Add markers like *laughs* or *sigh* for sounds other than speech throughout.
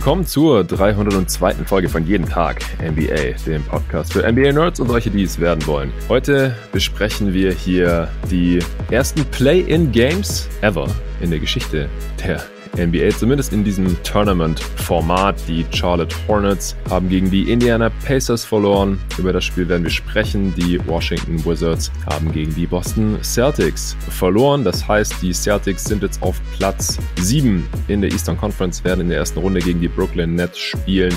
willkommen zur 302. Folge von Jeden Tag NBA, dem Podcast für NBA-Nerds und solche, die es werden wollen. Heute besprechen wir hier die ersten Play-in-Games ever in der Geschichte der NBA, zumindest in diesem Tournament-Format. Die Charlotte Hornets haben gegen die Indiana Pacers verloren. Über das Spiel werden wir sprechen. Die Washington Wizards haben gegen die Boston Celtics verloren. Das heißt, die Celtics sind jetzt auf Platz 7 in der Eastern Conference, werden in der ersten Runde gegen die Brooklyn Nets spielen.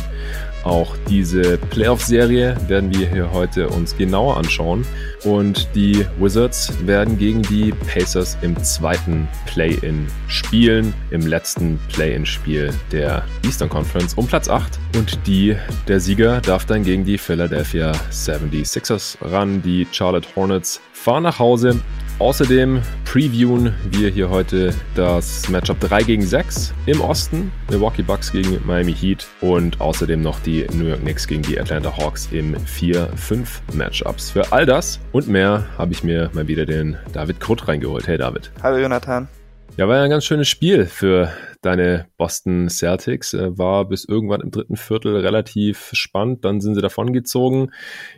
Auch diese Playoff-Serie werden wir hier heute uns genauer anschauen. Und die Wizards werden gegen die Pacers im zweiten Play-In spielen, im letzten Play-In-Spiel der Eastern Conference um Platz 8. Und die, der Sieger darf dann gegen die Philadelphia 76ers ran. Die Charlotte Hornets fahren nach Hause Außerdem previewen wir hier heute das Matchup 3 gegen 6 im Osten, Milwaukee Bucks gegen Miami Heat und außerdem noch die New York Knicks gegen die Atlanta Hawks im 4-5 Matchups. Für all das und mehr habe ich mir mal wieder den David Krutt reingeholt. Hey David. Hallo Jonathan. Ja, war ja ein ganz schönes Spiel für deine Boston Celtics. Äh, war bis irgendwann im dritten Viertel relativ spannend. Dann sind sie davongezogen.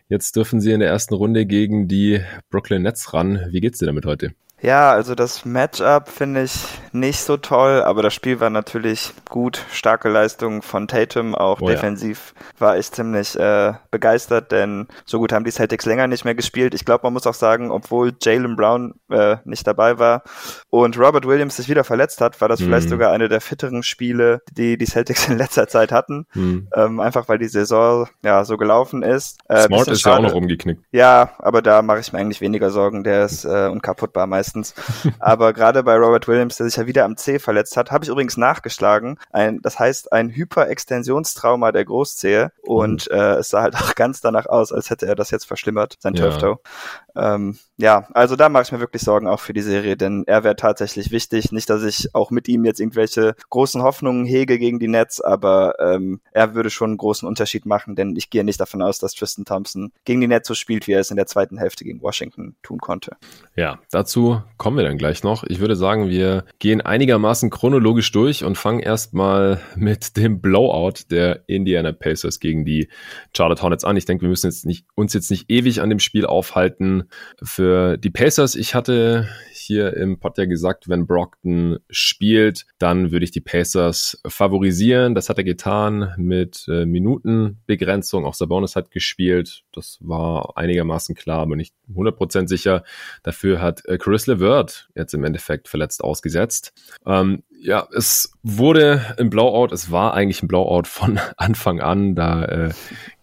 Jetzt dürfen sie in der ersten Runde gegen die Brooklyn Nets ran. Wie geht's dir damit heute? Ja, also das Matchup finde ich nicht so toll, aber das Spiel war natürlich gut. Starke Leistung von Tatum, auch oh, defensiv ja. war ich ziemlich äh, begeistert, denn so gut haben die Celtics länger nicht mehr gespielt. Ich glaube, man muss auch sagen, obwohl Jalen Brown äh, nicht dabei war und Robert Williams sich wieder verletzt hat, war das mhm. vielleicht sogar eine der fitteren Spiele, die die Celtics in letzter Zeit hatten. Mhm. Ähm, einfach weil die Saison ja so gelaufen ist. Äh, Smart ist schade. ja auch noch umgeknickt. Ja, aber da mache ich mir eigentlich weniger Sorgen. Der ist äh, unkaputtbar meistens meistens. *laughs* Aber gerade bei Robert Williams, der sich ja wieder am C verletzt hat, habe ich übrigens nachgeschlagen. Ein, das heißt ein Hyperextensionstrauma der Großzehe. Und mhm. äh, es sah halt *laughs* auch ganz danach aus, als hätte er das jetzt verschlimmert, sein ja. Turf ähm, ja, also da mache ich mir wirklich Sorgen auch für die Serie, denn er wäre tatsächlich wichtig. Nicht, dass ich auch mit ihm jetzt irgendwelche großen Hoffnungen hege gegen die Nets, aber ähm, er würde schon einen großen Unterschied machen, denn ich gehe nicht davon aus, dass Tristan Thompson gegen die Nets so spielt, wie er es in der zweiten Hälfte gegen Washington tun konnte. Ja, dazu kommen wir dann gleich noch. Ich würde sagen, wir gehen einigermaßen chronologisch durch und fangen erstmal mit dem Blowout der Indiana Pacers gegen die Charlotte Hornets an. Ich denke, wir müssen jetzt nicht, uns jetzt nicht ewig an dem Spiel aufhalten. Für die Pacers, ich hatte hier im Pod ja gesagt, wenn Brockton spielt, dann würde ich die Pacers favorisieren. Das hat er getan mit äh, Minutenbegrenzung. Auch Sabonis hat gespielt. Das war einigermaßen klar, aber nicht 100% sicher. Dafür hat äh, Chris LeVert jetzt im Endeffekt verletzt ausgesetzt. Ähm, ja, es wurde ein Blowout. Es war eigentlich ein Blowout von *laughs* Anfang an. Da äh,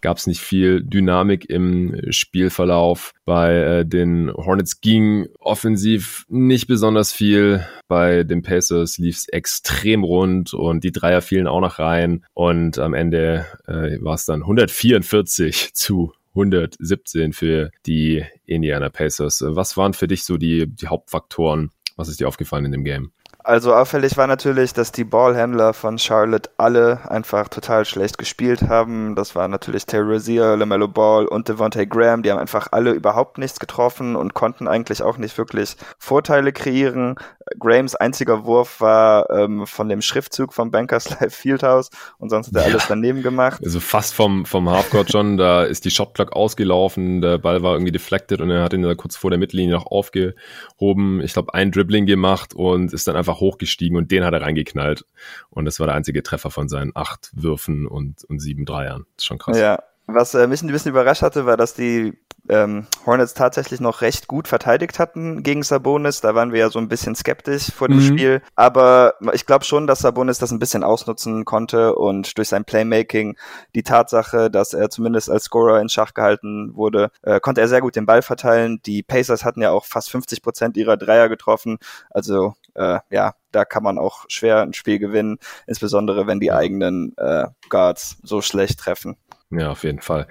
gab es nicht viel Dynamik im Spielverlauf. Bei äh, den Hornets ging offensiv nicht besonders viel. Bei den Pacers lief es extrem rund und die Dreier fielen auch noch rein. Und am Ende äh, war es dann 144 *laughs* zu 117 für die Indiana Pacers. Was waren für dich so die, die Hauptfaktoren? Was ist dir aufgefallen in dem Game? Also auffällig war natürlich, dass die Ballhändler von Charlotte alle einfach total schlecht gespielt haben. Das war natürlich Terry Rozier, LaMelo Ball und Devontae Graham. Die haben einfach alle überhaupt nichts getroffen und konnten eigentlich auch nicht wirklich Vorteile kreieren. Grahams einziger Wurf war ähm, von dem Schriftzug vom Bankers Life Fieldhouse und sonst hat er ja. alles daneben gemacht. Also fast vom, vom Halfcourt schon, da ist die Shotclock ausgelaufen, der Ball war irgendwie deflected und er hat ihn da kurz vor der Mittellinie noch aufgehoben. Ich glaube, ein Dribbling gemacht und ist dann einfach hochgestiegen und den hat er reingeknallt. Und das war der einzige Treffer von seinen acht Würfen und, und sieben Dreiern. Das ist schon krass. Ja, was äh, mich ein bisschen überrascht hatte, war, dass die ähm, Hornets tatsächlich noch recht gut verteidigt hatten gegen Sabonis. Da waren wir ja so ein bisschen skeptisch vor dem mhm. Spiel. Aber ich glaube schon, dass Sabonis das ein bisschen ausnutzen konnte und durch sein Playmaking die Tatsache, dass er zumindest als Scorer in Schach gehalten wurde, äh, konnte er sehr gut den Ball verteilen. Die Pacers hatten ja auch fast 50 Prozent ihrer Dreier getroffen. Also äh, ja, da kann man auch schwer ein Spiel gewinnen, insbesondere wenn die eigenen äh, Guards so schlecht treffen. Ja, auf jeden Fall.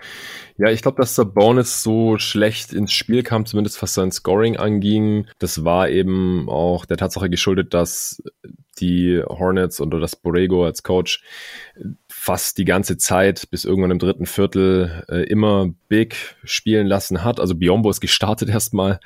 Ja, ich glaube, dass der Bonus so schlecht ins Spiel kam, zumindest was sein Scoring anging. Das war eben auch der Tatsache geschuldet, dass die Hornets oder das Borrego als Coach fast die ganze Zeit bis irgendwann im dritten Viertel äh, immer Big spielen lassen hat. Also Biombo ist gestartet erstmal.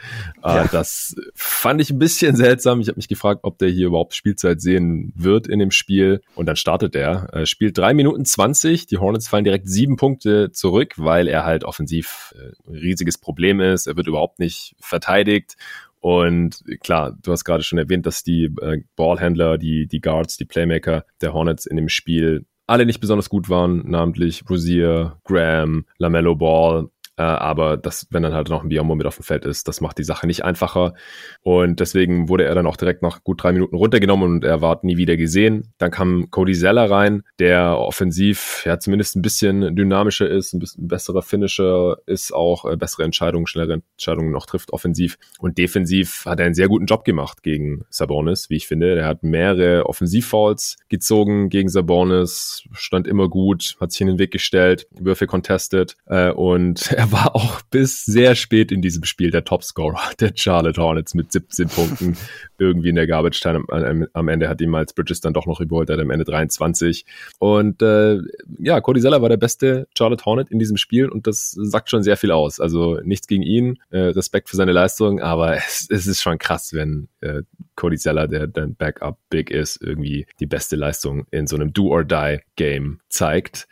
Äh, ja. Das fand ich ein bisschen seltsam. Ich habe mich gefragt, ob der hier überhaupt Spielzeit sehen wird in dem Spiel. Und dann startet er. Äh, spielt drei Minuten zwanzig. Die Hornets fallen direkt sieben Punkte zurück, weil er halt offensiv äh, ein riesiges Problem ist. Er wird überhaupt nicht verteidigt. Und klar, du hast gerade schon erwähnt, dass die äh, Ballhändler, die, die Guards, die Playmaker der Hornets in dem Spiel alle nicht besonders gut waren, namentlich Rosier, Graham, Lamello Ball äh, aber das, wenn dann halt noch ein Biombo mit auf dem Feld ist, das macht die Sache nicht einfacher. Und deswegen wurde er dann auch direkt nach gut drei Minuten runtergenommen und er war nie wieder gesehen. Dann kam Cody Zeller rein, der offensiv ja zumindest ein bisschen dynamischer ist, ein bisschen besserer Finisher ist, auch äh, bessere Entscheidungen, schnellere Entscheidungen noch trifft offensiv. Und defensiv hat er einen sehr guten Job gemacht gegen Sabonis, wie ich finde. Er hat mehrere Offensivfouls gezogen gegen Sabonis, stand immer gut, hat sich in den Weg gestellt, Würfe contested äh, und *laughs* er er war auch bis sehr spät in diesem Spiel der Topscorer *laughs* der Charlotte Hornets mit 17 Punkten. Irgendwie in der Garbage Time am, am Ende hat ihn Miles Bridges dann doch noch überholt, er hat am Ende 23. Und äh, ja, Cody Zeller war der beste Charlotte Hornet in diesem Spiel und das sagt schon sehr viel aus. Also nichts gegen ihn, äh, Respekt für seine Leistung, aber *laughs* es, es ist schon krass, wenn äh, Cody Zeller, der dann Backup Big ist, irgendwie die beste Leistung in so einem Do-or-Die-Game zeigt.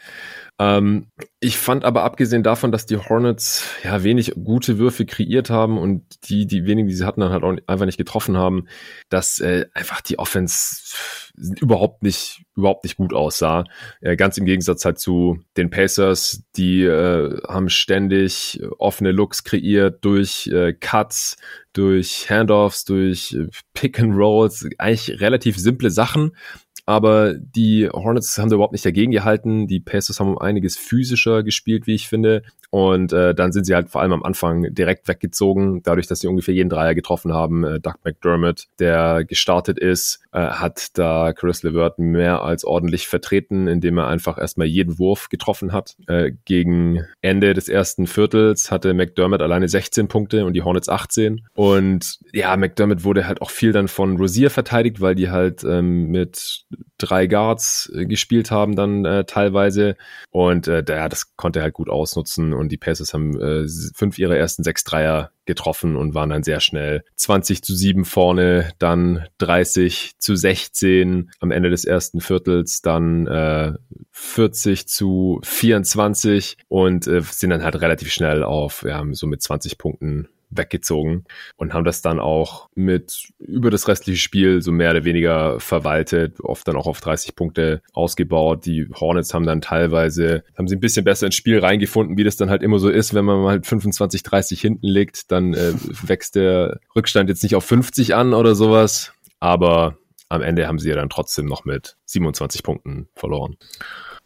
Ähm, ich fand aber abgesehen davon, dass die Hornets ja wenig gute Würfe kreiert haben und die, die wenigen, die sie hatten, dann halt auch einfach nicht getroffen haben, dass äh, einfach die Offense überhaupt nicht, überhaupt nicht gut aussah. Äh, ganz im Gegensatz halt zu den Pacers, die äh, haben ständig offene Looks kreiert durch äh, Cuts, durch Handoffs, durch äh, Pick and Rolls, eigentlich relativ simple Sachen, aber die Hornets haben da überhaupt nicht dagegen gehalten. Die Pacers haben um einiges physischer gespielt, wie ich finde. Und äh, dann sind sie halt vor allem am Anfang direkt weggezogen, dadurch, dass sie ungefähr jeden Dreier getroffen haben. Äh, Doug McDermott, der gestartet ist, äh, hat da Chris LeVert mehr als ordentlich vertreten, indem er einfach erstmal jeden Wurf getroffen hat. Äh, gegen Ende des ersten Viertels hatte McDermott alleine 16 Punkte und die Hornets 18. Und ja, McDermott wurde halt auch viel dann von Rosier verteidigt, weil die halt ähm, mit drei Guards äh, gespielt haben dann äh, teilweise. Und äh, der, das konnte er halt gut ausnutzen. Und die Pacers haben äh, fünf ihrer ersten sechs Dreier getroffen und waren dann sehr schnell 20 zu 7 vorne, dann 30 zu 16 am Ende des ersten Viertels, dann äh, 40 zu 24 und äh, sind dann halt relativ schnell auf ja, so mit 20 Punkten weggezogen und haben das dann auch mit über das restliche Spiel so mehr oder weniger verwaltet, oft dann auch auf 30 Punkte ausgebaut. Die Hornets haben dann teilweise, haben sie ein bisschen besser ins Spiel reingefunden, wie das dann halt immer so ist, wenn man mal 25, 30 hinten liegt, dann äh, *laughs* wächst der Rückstand jetzt nicht auf 50 an oder sowas, aber am Ende haben sie ja dann trotzdem noch mit 27 Punkten verloren.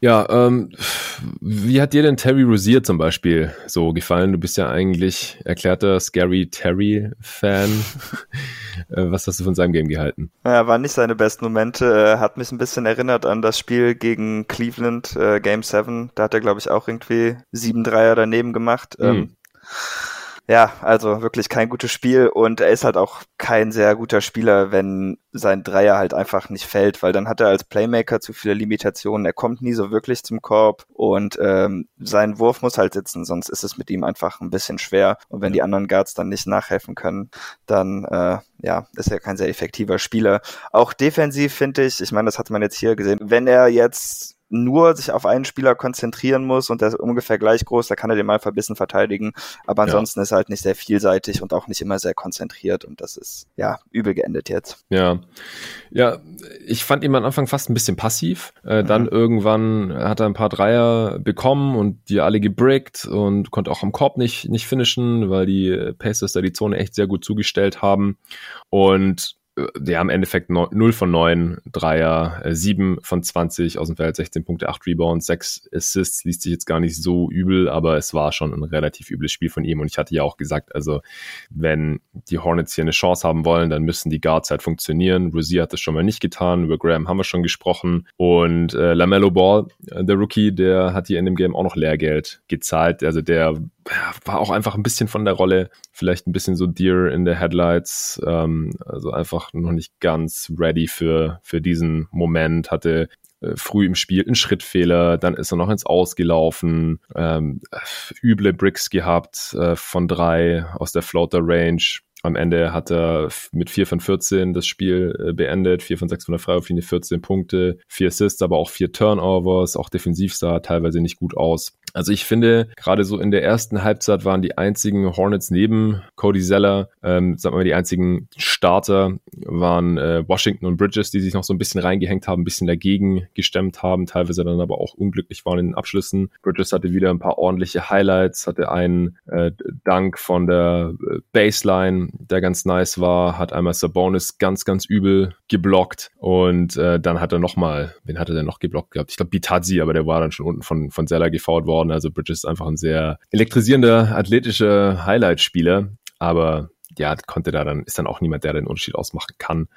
Ja, ähm, wie hat dir denn Terry Rozier zum Beispiel so gefallen? Du bist ja eigentlich erklärter Scary Terry-Fan. *laughs* Äh, was hast du von seinem Game gehalten? Ja, waren nicht seine besten Momente. Hat mich ein bisschen erinnert an das Spiel gegen Cleveland, äh, Game 7. Da hat er, glaube ich, auch irgendwie sieben Dreier daneben gemacht. Mhm. Ähm, ja, also wirklich kein gutes Spiel und er ist halt auch kein sehr guter Spieler, wenn sein Dreier halt einfach nicht fällt, weil dann hat er als Playmaker zu viele Limitationen. Er kommt nie so wirklich zum Korb und ähm, sein Wurf muss halt sitzen, sonst ist es mit ihm einfach ein bisschen schwer. Und wenn die anderen Guards dann nicht nachhelfen können, dann äh, ja, ist er kein sehr effektiver Spieler. Auch defensiv finde ich, ich meine, das hat man jetzt hier gesehen, wenn er jetzt nur sich auf einen Spieler konzentrieren muss und der ist ungefähr gleich groß, da kann er den mal verbissen verteidigen. Aber ansonsten ja. ist er halt nicht sehr vielseitig und auch nicht immer sehr konzentriert und das ist ja übel geendet jetzt. Ja. Ja, ich fand ihn am Anfang fast ein bisschen passiv. Äh, mhm. Dann irgendwann hat er ein paar Dreier bekommen und die alle gebrickt und konnte auch am Korb nicht, nicht finishen, weil die Pacers da die Zone echt sehr gut zugestellt haben. Und ja, im Endeffekt 0 von 9 Dreier, 7 von 20 aus dem Feld, 16 Punkte, 8 Rebounds, 6 Assists, liest sich jetzt gar nicht so übel, aber es war schon ein relativ übles Spiel von ihm. Und ich hatte ja auch gesagt, also wenn die Hornets hier eine Chance haben wollen, dann müssen die Guards halt funktionieren. Rozier hat das schon mal nicht getan, über Graham haben wir schon gesprochen. Und äh, LaMelo Ball, äh, der Rookie, der hat hier in dem Game auch noch Lehrgeld gezahlt, also der war auch einfach ein bisschen von der Rolle, vielleicht ein bisschen so Deer in the Headlights, ähm, also einfach noch nicht ganz ready für, für diesen Moment, hatte äh, früh im Spiel einen Schrittfehler, dann ist er noch ins Ausgelaufen, ähm, üble Bricks gehabt äh, von drei aus der Floater Range. Am Ende hat er mit 4 von 14 das Spiel äh, beendet, 4 von 6 von der Freiwurflinie, 14 Punkte, 4 Assists, aber auch 4 Turnovers, auch defensiv sah teilweise nicht gut aus. Also ich finde, gerade so in der ersten Halbzeit waren die einzigen Hornets neben Cody Zeller, ähm, sagen wir mal, die einzigen Starter waren äh, Washington und Bridges, die sich noch so ein bisschen reingehängt haben, ein bisschen dagegen gestemmt haben, teilweise dann aber auch unglücklich waren in den Abschlüssen. Bridges hatte wieder ein paar ordentliche Highlights, hatte einen äh, Dank von der äh, Der ganz nice war, hat einmal Sabonis ganz, ganz übel geblockt und äh, dann hat er nochmal, wen hat er denn noch geblockt gehabt? Ich glaube Bitazzi, aber der war dann schon unten von, von Zeller gefault worden. Also Bridges ist einfach ein sehr elektrisierender, athletischer Highlight-Spieler. Aber ja, konnte da dann, ist dann auch niemand, der den Unterschied ausmachen kann.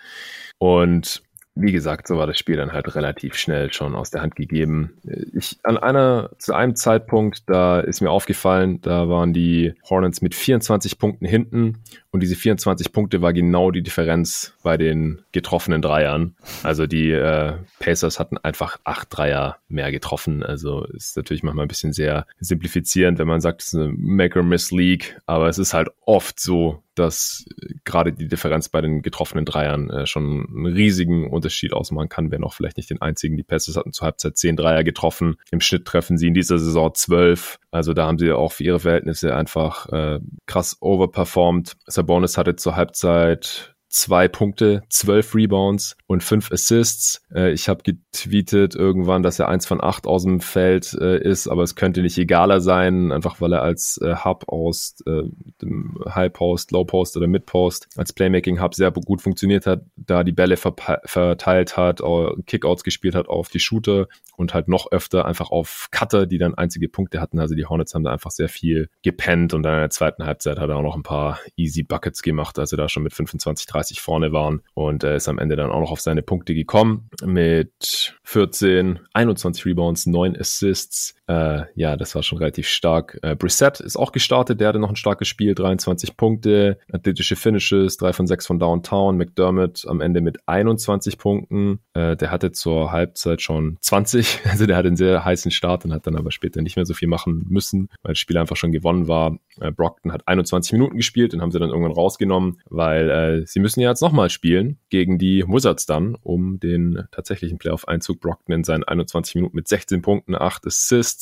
Und wie gesagt, so war das Spiel dann halt relativ schnell schon aus der Hand gegeben. Ich an einer zu einem Zeitpunkt, da ist mir aufgefallen, da waren die Hornets mit 24 Punkten hinten und diese 24 Punkte war genau die Differenz bei den getroffenen Dreiern. Also die äh, Pacers hatten einfach acht Dreier mehr getroffen. Also ist natürlich manchmal ein bisschen sehr simplifizierend, wenn man sagt, es ist eine Make-or-Miss-League, aber es ist halt oft so, dass gerade die Differenz bei den getroffenen Dreiern äh, schon einen riesigen Unterschied ausmachen kann. Wer noch vielleicht nicht den einzigen. Die Pacers hatten zur Halbzeit zehn Dreier getroffen. Im Schnitt treffen sie in dieser Saison zwölf. Also da haben sie auch für ihre Verhältnisse einfach äh, krass overperformed. Sabonis hatte zur Halbzeit zwei Punkte, zwölf Rebounds und fünf Assists. Äh, ich habe getweetet irgendwann, dass er eins von acht aus dem Feld äh, ist, aber es könnte nicht egaler sein, einfach weil er als äh, Hub aus äh, dem High Post, Low Post oder Mid Post als Playmaking Hub sehr gut funktioniert hat, da die Bälle verteilt hat, Kickouts gespielt hat auf die Shooter und halt noch öfter einfach auf Cutter, die dann einzige Punkte hatten. Also die Hornets haben da einfach sehr viel gepennt und dann in der zweiten Halbzeit hat er auch noch ein paar easy Buckets gemacht, also da schon mit 25, 30 30 vorne waren und er ist am Ende dann auch noch auf seine Punkte gekommen mit 14, 21 Rebounds, 9 Assists. Äh, ja, das war schon relativ stark. Äh, Brissett ist auch gestartet, der hatte noch ein starkes Spiel, 23 Punkte, athletische Finishes, 3 von 6 von Downtown. McDermott am Ende mit 21 Punkten. Äh, der hatte zur Halbzeit schon 20, *laughs* also der hatte einen sehr heißen Start und hat dann aber später nicht mehr so viel machen müssen, weil das Spiel einfach schon gewonnen war. Äh, Brockton hat 21 Minuten gespielt, den haben sie dann irgendwann rausgenommen, weil äh, sie müssen ja jetzt nochmal spielen gegen die Wizards dann um den tatsächlichen Playoff-Einzug. Brockton in seinen 21 Minuten mit 16 Punkten, 8 Assists.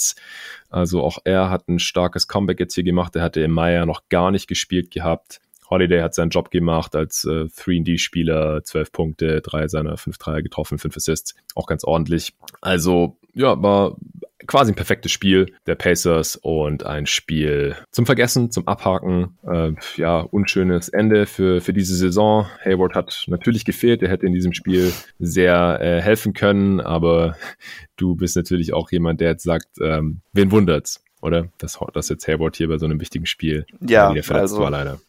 Also auch er hat ein starkes Comeback jetzt hier gemacht. Er hatte im Mai ja noch gar nicht gespielt gehabt. Holiday hat seinen Job gemacht als äh, 3D-Spieler, 12 Punkte, drei seiner fünf Dreier getroffen, fünf Assists, auch ganz ordentlich. Also ja, war quasi ein perfektes Spiel der Pacers und ein Spiel zum Vergessen, zum Abhaken. Äh, ja, unschönes Ende für, für diese Saison. Hayward hat natürlich gefehlt. Er hätte in diesem Spiel sehr äh, helfen können, aber *laughs* du bist natürlich auch jemand, der jetzt sagt, ähm, wen wundert's? Oder? Dass, dass jetzt Hayward hier bei so einem wichtigen Spiel ja, wieder verletzt also, war leider.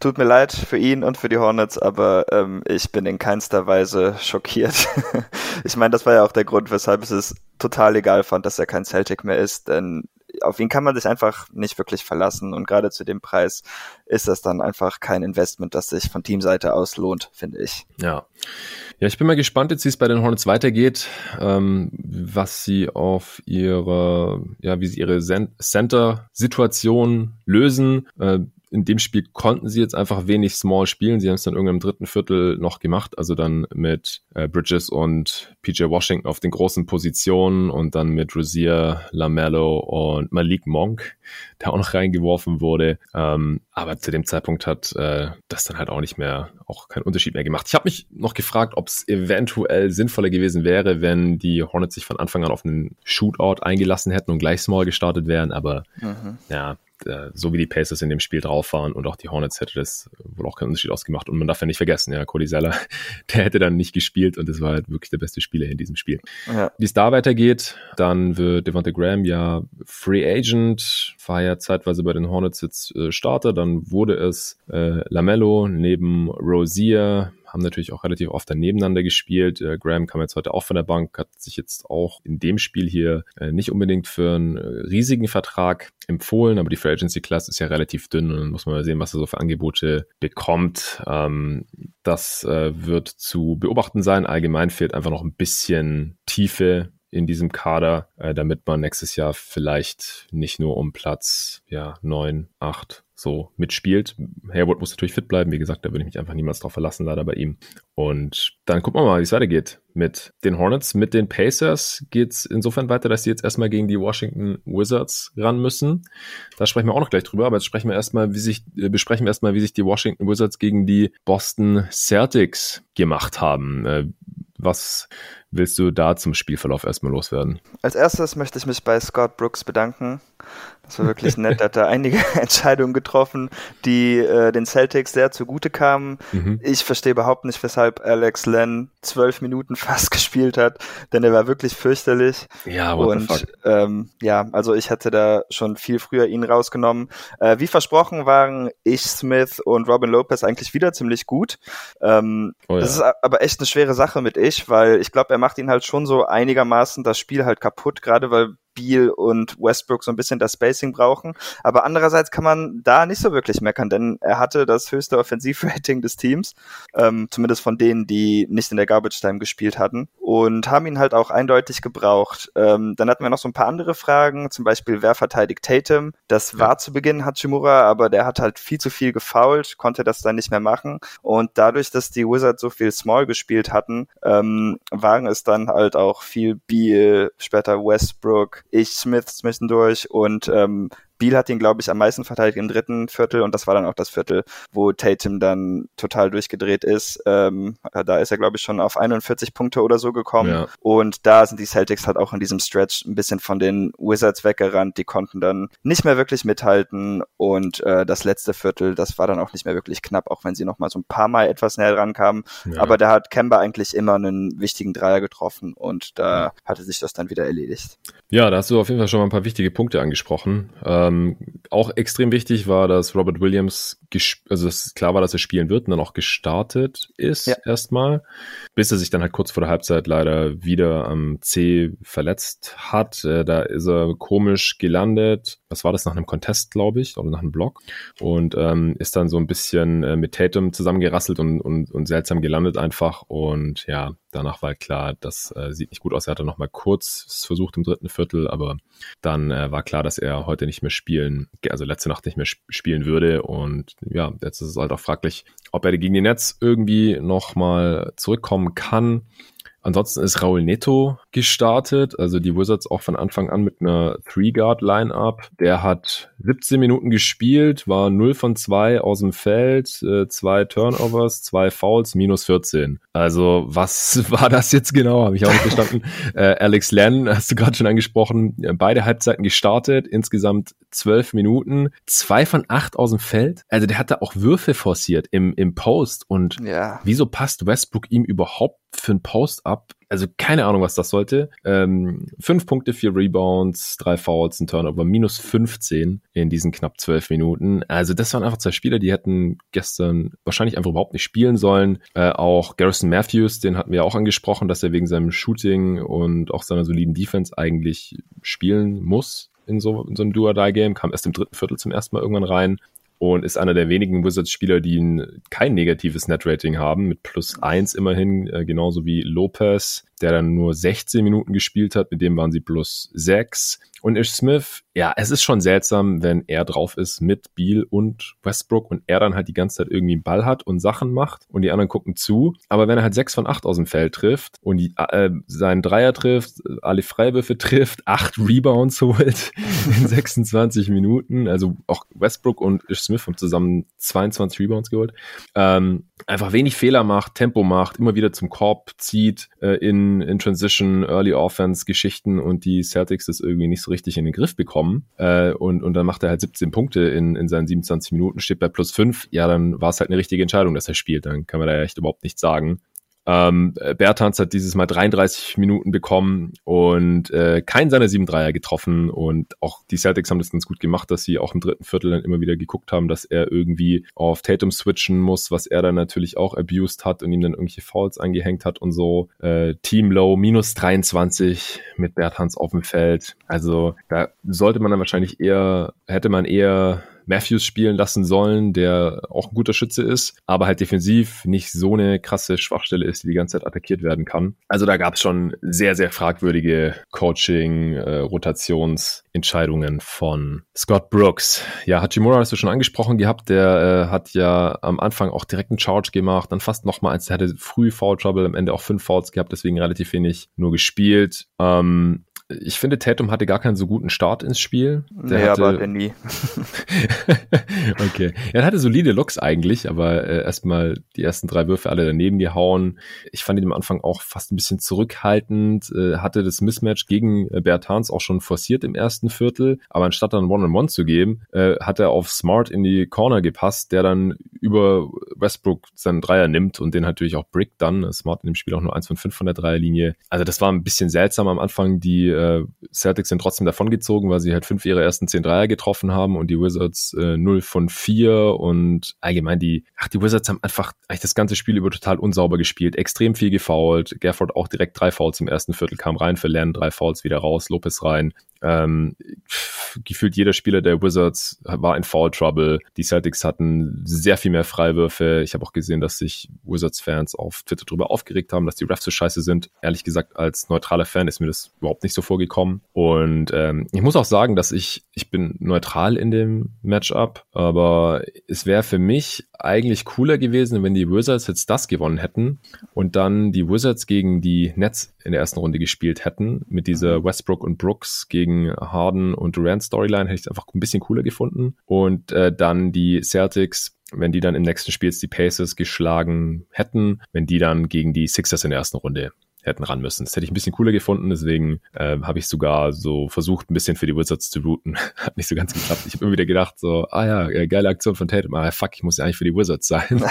Tut mir leid für ihn und für die Hornets, aber ähm, ich bin in keinster Weise schockiert. *laughs* ich meine, das war ja auch der Grund, weshalb es es total egal fand, dass er kein Celtic mehr ist, denn auf ihn kann man sich einfach nicht wirklich verlassen und gerade zu dem Preis ist das dann einfach kein Investment, das sich von Teamseite aus lohnt, finde ich. Ja. Ja, ich bin mal gespannt jetzt, wie es bei den Hornets weitergeht, ähm, was sie auf ihre, ja, wie sie ihre Center-Situation lösen. Äh, in dem Spiel konnten sie jetzt einfach wenig Small spielen. Sie haben es dann irgendwann im dritten Viertel noch gemacht, also dann mit äh, Bridges und PJ Washington auf den großen Positionen und dann mit Rosier, Lamello und Malik Monk, der auch noch reingeworfen wurde. Ähm, aber zu dem Zeitpunkt hat äh, das dann halt auch nicht mehr, auch keinen Unterschied mehr gemacht. Ich habe mich noch gefragt, ob es eventuell sinnvoller gewesen wäre, wenn die Hornets sich von Anfang an auf einen Shootout eingelassen hätten und gleich Small gestartet wären, aber mhm. ja, äh, so wie die Pacers in dem Spiel drauf waren und auch die Hornets hätte das wohl auch keinen Unterschied ausgemacht. Und man darf ja nicht vergessen, ja, Cody Zeller, *laughs* der hätte dann nicht gespielt und das war halt wirklich der beste Spieler in diesem Spiel. Ja. Wie es da weitergeht, dann wird Devonta Graham ja Free Agent, war ja zeitweise bei den Hornets jetzt äh, Starter, dann wurde es äh, Lamello neben Rosier, haben natürlich auch relativ oft dann nebeneinander gespielt. Äh, Graham kam jetzt heute auch von der Bank, hat sich jetzt auch in dem Spiel hier äh, nicht unbedingt für einen äh, riesigen Vertrag empfohlen, aber die Free Agency Class ist ja relativ dünn und dann muss man mal sehen, was er so für Angebote bekommt. Ähm, das äh, wird zu beobachten sein. Allgemein fehlt einfach noch ein bisschen Tiefe in diesem Kader, äh, damit man nächstes Jahr vielleicht nicht nur um Platz ja, neun, acht so mitspielt. Hayward muss natürlich fit bleiben. Wie gesagt, da würde ich mich einfach niemals drauf verlassen, leider bei ihm. Und dann gucken wir mal, wie es weitergeht. Mit den Hornets, mit den Pacers geht es insofern weiter, dass sie jetzt erstmal gegen die Washington Wizards ran müssen. Da sprechen wir auch noch gleich drüber, aber jetzt sprechen wir erstmal, wie sich, äh, besprechen wir erstmal, wie sich die Washington Wizards gegen die Boston Celtics gemacht haben. Äh, was willst du da zum Spielverlauf erstmal loswerden? Als erstes möchte ich mich bei Scott Brooks bedanken. Das war wirklich nett. Er hat da einige *laughs* Entscheidungen getroffen, die äh, den Celtics sehr zugute kamen. Mhm. Ich verstehe überhaupt nicht, weshalb Alex Len zwölf Minuten *laughs* fast gespielt hat, denn er war wirklich fürchterlich. Ja, what Und ähm, ja, also ich hätte da schon viel früher ihn rausgenommen. Äh, wie versprochen waren ich, Smith und Robin Lopez eigentlich wieder ziemlich gut. Ähm, oh ja. Das ist aber echt eine schwere Sache mit ich, weil ich glaube, er macht ihn halt schon so einigermaßen das Spiel halt kaputt, gerade weil Beal und Westbrook so ein bisschen das Spacing brauchen. Aber andererseits kann man da nicht so wirklich meckern, denn er hatte das höchste Offensivrating des Teams, ähm, zumindest von denen, die nicht in der Garbage Time gespielt hatten und haben ihn halt auch eindeutig gebraucht. Ähm, dann hatten wir noch so ein paar andere Fragen, zum Beispiel wer verteidigt Tatum? Das war zu Beginn Hachimura, aber der hat halt viel zu viel gefoult, konnte das dann nicht mehr machen und dadurch, dass die Wizards so viel Small gespielt hatten, ähm, waren es dann halt auch viel Beal, später Westbrook, ich Smith zwischendurch und ähm, Beal hat ihn, glaube ich, am meisten verteidigt im dritten Viertel und das war dann auch das Viertel, wo Tatum dann total durchgedreht ist. Ähm, da ist er, glaube ich, schon auf 41 Punkte oder so gekommen. Ja. Und da sind die Celtics halt auch in diesem Stretch ein bisschen von den Wizards weggerannt. Die konnten dann nicht mehr wirklich mithalten und äh, das letzte Viertel, das war dann auch nicht mehr wirklich knapp, auch wenn sie noch mal so ein paar Mal etwas näher rankamen. Ja. Aber da hat Kemba eigentlich immer einen wichtigen Dreier getroffen und da ja. hatte sich das dann wieder erledigt. Ja, da hast du auf jeden Fall schon mal ein paar wichtige Punkte angesprochen. Ähm, auch extrem wichtig war, dass Robert Williams, also dass klar war, dass er spielen wird und dann auch gestartet ist ja. erstmal, bis er sich dann halt kurz vor der Halbzeit leider wieder am C verletzt hat. Äh, da ist er komisch gelandet. Was war das nach einem Contest, glaube ich, oder nach einem Block? Und ähm, ist dann so ein bisschen äh, mit Tatum zusammengerasselt und, und, und seltsam gelandet einfach. Und ja, danach war klar, das äh, sieht nicht gut aus. Er hatte noch mal kurz versucht im dritten Viertel, aber dann äh, war klar, dass er heute nicht mehr spielen, also letzte Nacht nicht mehr spielen würde. Und ja, jetzt ist es halt auch fraglich, ob er gegen die Netz irgendwie noch mal zurückkommen kann. Ansonsten ist Raul Neto gestartet, also die Wizards auch von Anfang an mit einer Three-Guard-Line-Up. Der hat 17 Minuten gespielt, war 0 von 2 aus dem Feld, äh, zwei Turnovers, zwei Fouls, minus 14. Also was *laughs* war das jetzt genau? Habe ich auch nicht verstanden. *laughs* äh, Alex Len, *laughs* hast du gerade schon angesprochen, beide Halbzeiten gestartet, insgesamt 12 Minuten, zwei von acht aus dem Feld. Also der hat da auch Würfe forciert im, im Post und ja. wieso passt Westbrook ihm überhaupt für ein Post-Up. Also keine Ahnung, was das sollte. Ähm, fünf Punkte, vier Rebounds, drei Fouls, ein Turnover, minus 15 in diesen knapp zwölf Minuten. Also das waren einfach zwei Spieler, die hätten gestern wahrscheinlich einfach überhaupt nicht spielen sollen. Äh, auch Garrison Matthews, den hatten wir auch angesprochen, dass er wegen seinem Shooting und auch seiner soliden Defense eigentlich spielen muss in so, in so einem Do-or-Die-Game, kam erst im dritten Viertel zum ersten Mal irgendwann rein und ist einer der wenigen Wizards-Spieler, die ein, kein negatives Net-Rating haben, mit plus eins immerhin, äh, genauso wie Lopez, der dann nur 16 Minuten gespielt hat, mit dem waren sie plus sechs. Und Ish Smith, ja, es ist schon seltsam, wenn er drauf ist mit Beal und Westbrook und er dann halt die ganze Zeit irgendwie einen Ball hat und Sachen macht und die anderen gucken zu. Aber wenn er halt sechs von acht aus dem Feld trifft und die, äh, seinen Dreier trifft, alle Freiwürfe trifft, acht Rebounds holt *laughs* in 26 Minuten, also auch Westbrook und Ish Smith haben zusammen 22 Rebounds geholt, ähm, einfach wenig Fehler macht, Tempo macht, immer wieder zum Korb zieht, äh, in, in Transition, Early Offense Geschichten und die Celtics das irgendwie nicht so richtig in den Griff bekommen. Äh, und, und dann macht er halt 17 Punkte in, in seinen 27 Minuten, steht bei plus 5. Ja, dann war es halt eine richtige Entscheidung, dass er spielt. Dann kann man da echt überhaupt nichts sagen. Ähm, Bertans hat dieses Mal 33 Minuten bekommen und äh, keinen seiner sieben Dreier getroffen und auch die Celtics haben das ganz gut gemacht, dass sie auch im dritten Viertel dann immer wieder geguckt haben, dass er irgendwie auf Tatum switchen muss, was er dann natürlich auch abused hat und ihm dann irgendwelche Fouls angehängt hat und so. Äh, Team Low minus 23 mit Bertans auf dem Feld. Also da sollte man dann wahrscheinlich eher, hätte man eher Matthews spielen lassen sollen, der auch ein guter Schütze ist, aber halt defensiv nicht so eine krasse Schwachstelle ist, die die ganze Zeit attackiert werden kann. Also da gab es schon sehr, sehr fragwürdige Coaching, äh, Rotationsentscheidungen von Scott Brooks. Ja, Hachimura hast du schon angesprochen gehabt, der äh, hat ja am Anfang auch direkt einen Charge gemacht, dann fast nochmal eins, der hatte früh Foul Trouble, am Ende auch fünf Fouls gehabt, deswegen relativ wenig nur gespielt. Ähm, ich finde, Tatum hatte gar keinen so guten Start ins Spiel. Der nee, hatte, aber der nie. *laughs* okay. Er hatte solide Looks eigentlich, aber äh, erstmal die ersten drei Würfe alle daneben gehauen. Ich fand ihn am Anfang auch fast ein bisschen zurückhaltend, äh, hatte das Mismatch gegen äh, Bertans auch schon forciert im ersten Viertel, aber anstatt dann One-on-One -on -One zu geben, äh, hat er auf Smart in die Corner gepasst, der dann über Westbrook seinen Dreier nimmt und den natürlich auch Brick dann. Smart in dem Spiel auch nur eins von fünf von der Dreierlinie. Also das war ein bisschen seltsam am Anfang, die äh, Celtics sind trotzdem davongezogen, weil sie halt fünf ihrer ersten zehn Dreier getroffen haben und die Wizards äh, 0 von 4 und allgemein die, ach, die Wizards haben einfach eigentlich das ganze Spiel über total unsauber gespielt, extrem viel gefoult. Gafford auch direkt drei Fouls im ersten Viertel, kam rein für Lernen, drei Fouls wieder raus, Lopez rein. Ähm, gefühlt jeder Spieler der Wizards war in Foul Trouble. Die Celtics hatten sehr viel mehr Freiwürfe. Ich habe auch gesehen, dass sich Wizards-Fans auf Twitter darüber aufgeregt haben, dass die Refs so scheiße sind. Ehrlich gesagt, als neutraler Fan ist mir das überhaupt nicht so vorgekommen. Und ähm, ich muss auch sagen, dass ich, ich bin neutral in dem Matchup, aber es wäre für mich eigentlich cooler gewesen, wenn die Wizards jetzt das gewonnen hätten und dann die Wizards gegen die Nets in der ersten Runde gespielt hätten, mit dieser Westbrook und Brooks gegen Harden und Durant Storyline, hätte ich es einfach ein bisschen cooler gefunden. Und äh, dann die Celtics wenn die dann im nächsten Spiel die Pacers geschlagen hätten, wenn die dann gegen die Sixers in der ersten Runde hätten ran müssen. Das hätte ich ein bisschen cooler gefunden, deswegen äh, habe ich sogar so versucht, ein bisschen für die Wizards zu routen. *laughs* Hat nicht so ganz geklappt. Ich habe immer wieder gedacht, so, ah ja, äh, geile Aktion von Tatum, ah fuck, ich muss ja eigentlich für die Wizards sein. *laughs*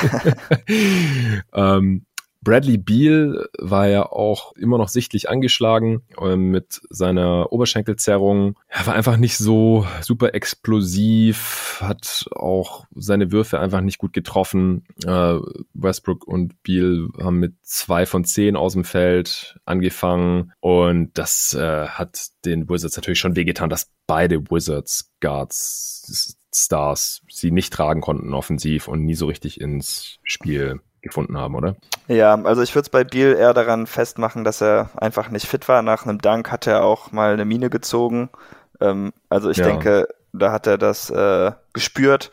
*laughs* ähm, Bradley Beal war ja auch immer noch sichtlich angeschlagen äh, mit seiner Oberschenkelzerrung. Er war einfach nicht so super explosiv, hat auch seine Würfe einfach nicht gut getroffen. Äh, Westbrook und Beal haben mit zwei von zehn aus dem Feld angefangen und das äh, hat den Wizards natürlich schon wehgetan, dass beide Wizards Guards Stars sie nicht tragen konnten offensiv und nie so richtig ins Spiel gefunden haben, oder? Ja, also ich würde es bei Biel eher daran festmachen, dass er einfach nicht fit war. Nach einem Dank hat er auch mal eine Mine gezogen. Ähm, also ich ja. denke, da hat er das äh, gespürt.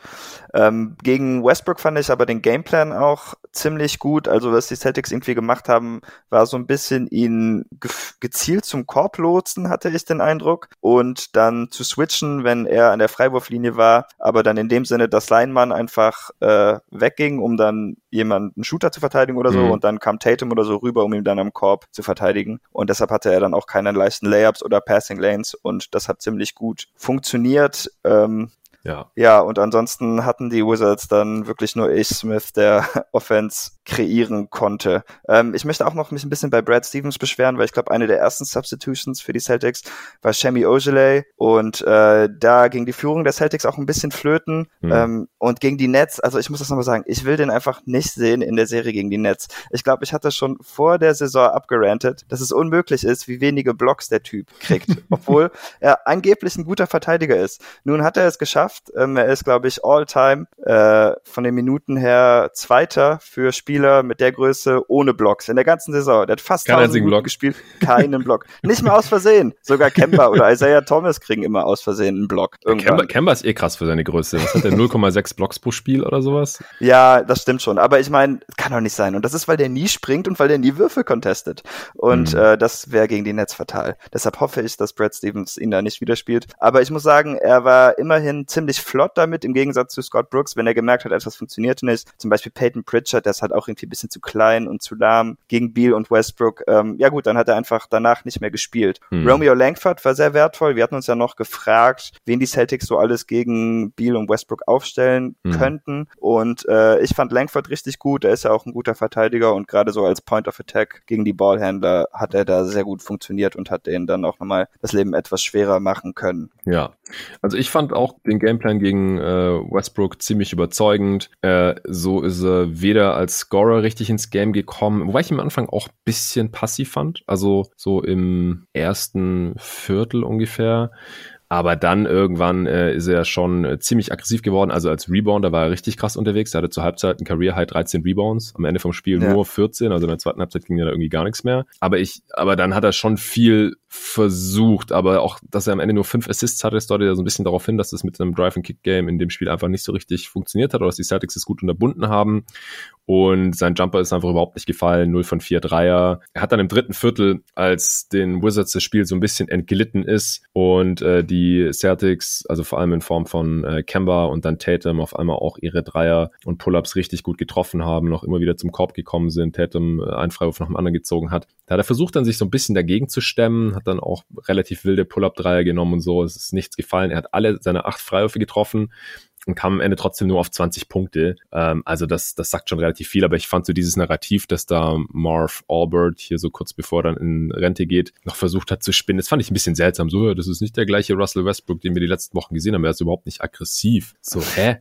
Ähm, gegen Westbrook fand ich aber den Gameplan auch ziemlich gut. Also was die Celtics irgendwie gemacht haben, war so ein bisschen ihn ge gezielt zum Korb lotsen, hatte ich den Eindruck. Und dann zu switchen, wenn er an der Freiwurflinie war, aber dann in dem Sinne, dass Leinmann einfach äh, wegging, um dann jemanden Shooter zu verteidigen oder so. Mhm. Und dann kam Tatum oder so rüber, um ihn dann am Korb zu verteidigen. Und deshalb hatte er dann auch keine leichten Layups oder Passing Lanes. Und das hat ziemlich gut funktioniert. Ähm, ja. Ja, und ansonsten hatten die Wizards dann wirklich nur ich, Smith, der *laughs* Offense kreieren konnte. Ähm, ich möchte auch noch mich ein bisschen bei Brad Stevens beschweren, weil ich glaube, eine der ersten Substitutions für die Celtics war Shemi Ogilvy und äh, da ging die Führung der Celtics auch ein bisschen flöten mhm. ähm, und gegen die Nets, also ich muss das nochmal sagen, ich will den einfach nicht sehen in der Serie gegen die Nets. Ich glaube, ich hatte schon vor der Saison abgerantet, dass es unmöglich ist, wie wenige Blocks der Typ kriegt, *laughs* obwohl er angeblich ein guter Verteidiger ist. Nun hat er es geschafft, geschafft. Ähm, er ist, glaube ich, all-time äh, von den Minuten her Zweiter für Spieler mit der Größe ohne Blocks in der ganzen Saison. Der hat fast Kein 1000 Minuten Block. gespielt, keinen Block. Nicht mal aus Versehen. Sogar Kemba oder Isaiah Thomas kriegen immer aus Versehen einen Block. Kemba, Kemba ist eh krass für seine Größe. Was hat der *laughs* 0,6 Blocks pro Spiel oder sowas? Ja, das stimmt schon. Aber ich meine, kann doch nicht sein. Und das ist, weil der nie springt und weil der nie Würfe contestet. Und mhm. äh, das wäre gegen die Netz fatal. Deshalb hoffe ich, dass Brad Stevens ihn da nicht wieder spielt. Aber ich muss sagen, er war immerhin ziemlich flott damit, im Gegensatz zu Scott Brooks, wenn er gemerkt hat, etwas funktioniert nicht. Zum Beispiel Peyton Pritchard, der ist halt auch irgendwie ein bisschen zu klein und zu lahm gegen Beal und Westbrook. Ähm, ja gut, dann hat er einfach danach nicht mehr gespielt. Hm. Romeo Langford war sehr wertvoll. Wir hatten uns ja noch gefragt, wen die Celtics so alles gegen Beal und Westbrook aufstellen hm. könnten. Und äh, ich fand Langford richtig gut. Er ist ja auch ein guter Verteidiger und gerade so als Point of Attack gegen die Ballhändler hat er da sehr gut funktioniert und hat denen dann auch nochmal das Leben etwas schwerer machen können. Ja, also ich fand auch den Gameplan gegen äh, Westbrook ziemlich überzeugend. Äh, so ist er weder als Scorer richtig ins Game gekommen, wobei ich ihn am Anfang auch bisschen passiv fand. Also so im ersten Viertel ungefähr. Aber dann irgendwann äh, ist er schon äh, ziemlich aggressiv geworden. Also als Rebounder war er richtig krass unterwegs. Er hatte zur Halbzeit ein Career High 13 Rebounds. Am Ende vom Spiel ja. nur 14. Also in der zweiten Halbzeit ging ja da irgendwie gar nichts mehr. Aber ich, aber dann hat er schon viel versucht. Aber auch, dass er am Ende nur fünf Assists hatte, das deutet ja so ein bisschen darauf hin, dass das mit einem Drive-and-Kick-Game in dem Spiel einfach nicht so richtig funktioniert hat oder dass die Celtics es gut unterbunden haben. Und sein Jumper ist einfach überhaupt nicht gefallen. 0 von 4 Dreier. Er hat dann im dritten Viertel, als den Wizards das Spiel so ein bisschen entglitten ist und äh, die Celtics, also vor allem in Form von äh, Kemba und dann Tatum auf einmal auch ihre Dreier und Pull-Ups richtig gut getroffen haben, noch immer wieder zum Korb gekommen sind, Tatum äh, einen Freiwurf nach dem anderen gezogen hat. Da hat er versucht dann sich so ein bisschen dagegen zu stemmen, hat dann auch relativ wilde Pull-Up-Dreier genommen und so. Es ist nichts gefallen. Er hat alle seine acht Freiwürfe getroffen und kam am Ende trotzdem nur auf 20 Punkte. Ähm, also das, das sagt schon relativ viel, aber ich fand so dieses Narrativ, dass da Marv Albert hier so kurz bevor er dann in Rente geht, noch versucht hat zu spinnen. Das fand ich ein bisschen seltsam. So, das ist nicht der gleiche Russell Westbrook, den wir die letzten Wochen gesehen haben. Er ist überhaupt nicht aggressiv. So, hä?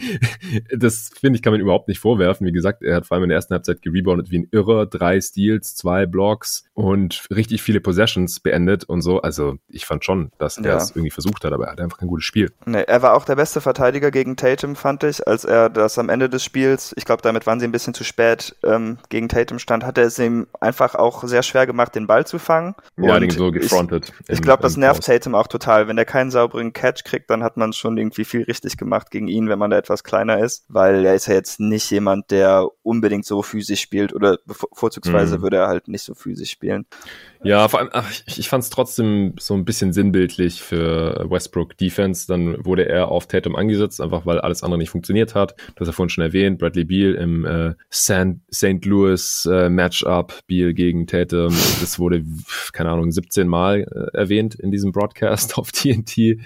*laughs* das finde ich, kann man überhaupt nicht vorwerfen. Wie gesagt, er hat vor allem in der ersten Halbzeit gereboundet wie ein Irrer. Drei Steals, zwei Blocks und richtig viele Possessions beendet und so. Also ich fand schon, dass er es irgendwie versucht hat, aber er hat einfach kein gutes Spiel. Nee, er war auch der beste Verteidiger Verteidiger gegen Tatum, fand ich, als er das am Ende des Spiels, ich glaube, damit waren sie ein bisschen zu spät, ähm, gegen Tatum stand, hat er es ihm einfach auch sehr schwer gemacht, den Ball zu fangen. Ja, den so gefrontet. Ich, ich glaube, das nervt Tatum auch total. Wenn er keinen sauberen Catch kriegt, dann hat man schon irgendwie viel richtig gemacht gegen ihn, wenn man da etwas kleiner ist, weil er ist ja jetzt nicht jemand, der unbedingt so physisch spielt oder vorzugsweise mhm. würde er halt nicht so physisch spielen. Ja, vor allem, ach, ich, ich fand es trotzdem so ein bisschen sinnbildlich für Westbrook Defense. Dann wurde er auf Tatum angesetzt, einfach weil alles andere nicht funktioniert hat. Das hast ja vorhin schon erwähnt, Bradley Beal im äh, St. Louis äh, Matchup, Beal gegen Tatum. Das wurde, keine Ahnung, 17 Mal äh, erwähnt in diesem Broadcast *laughs* auf TNT.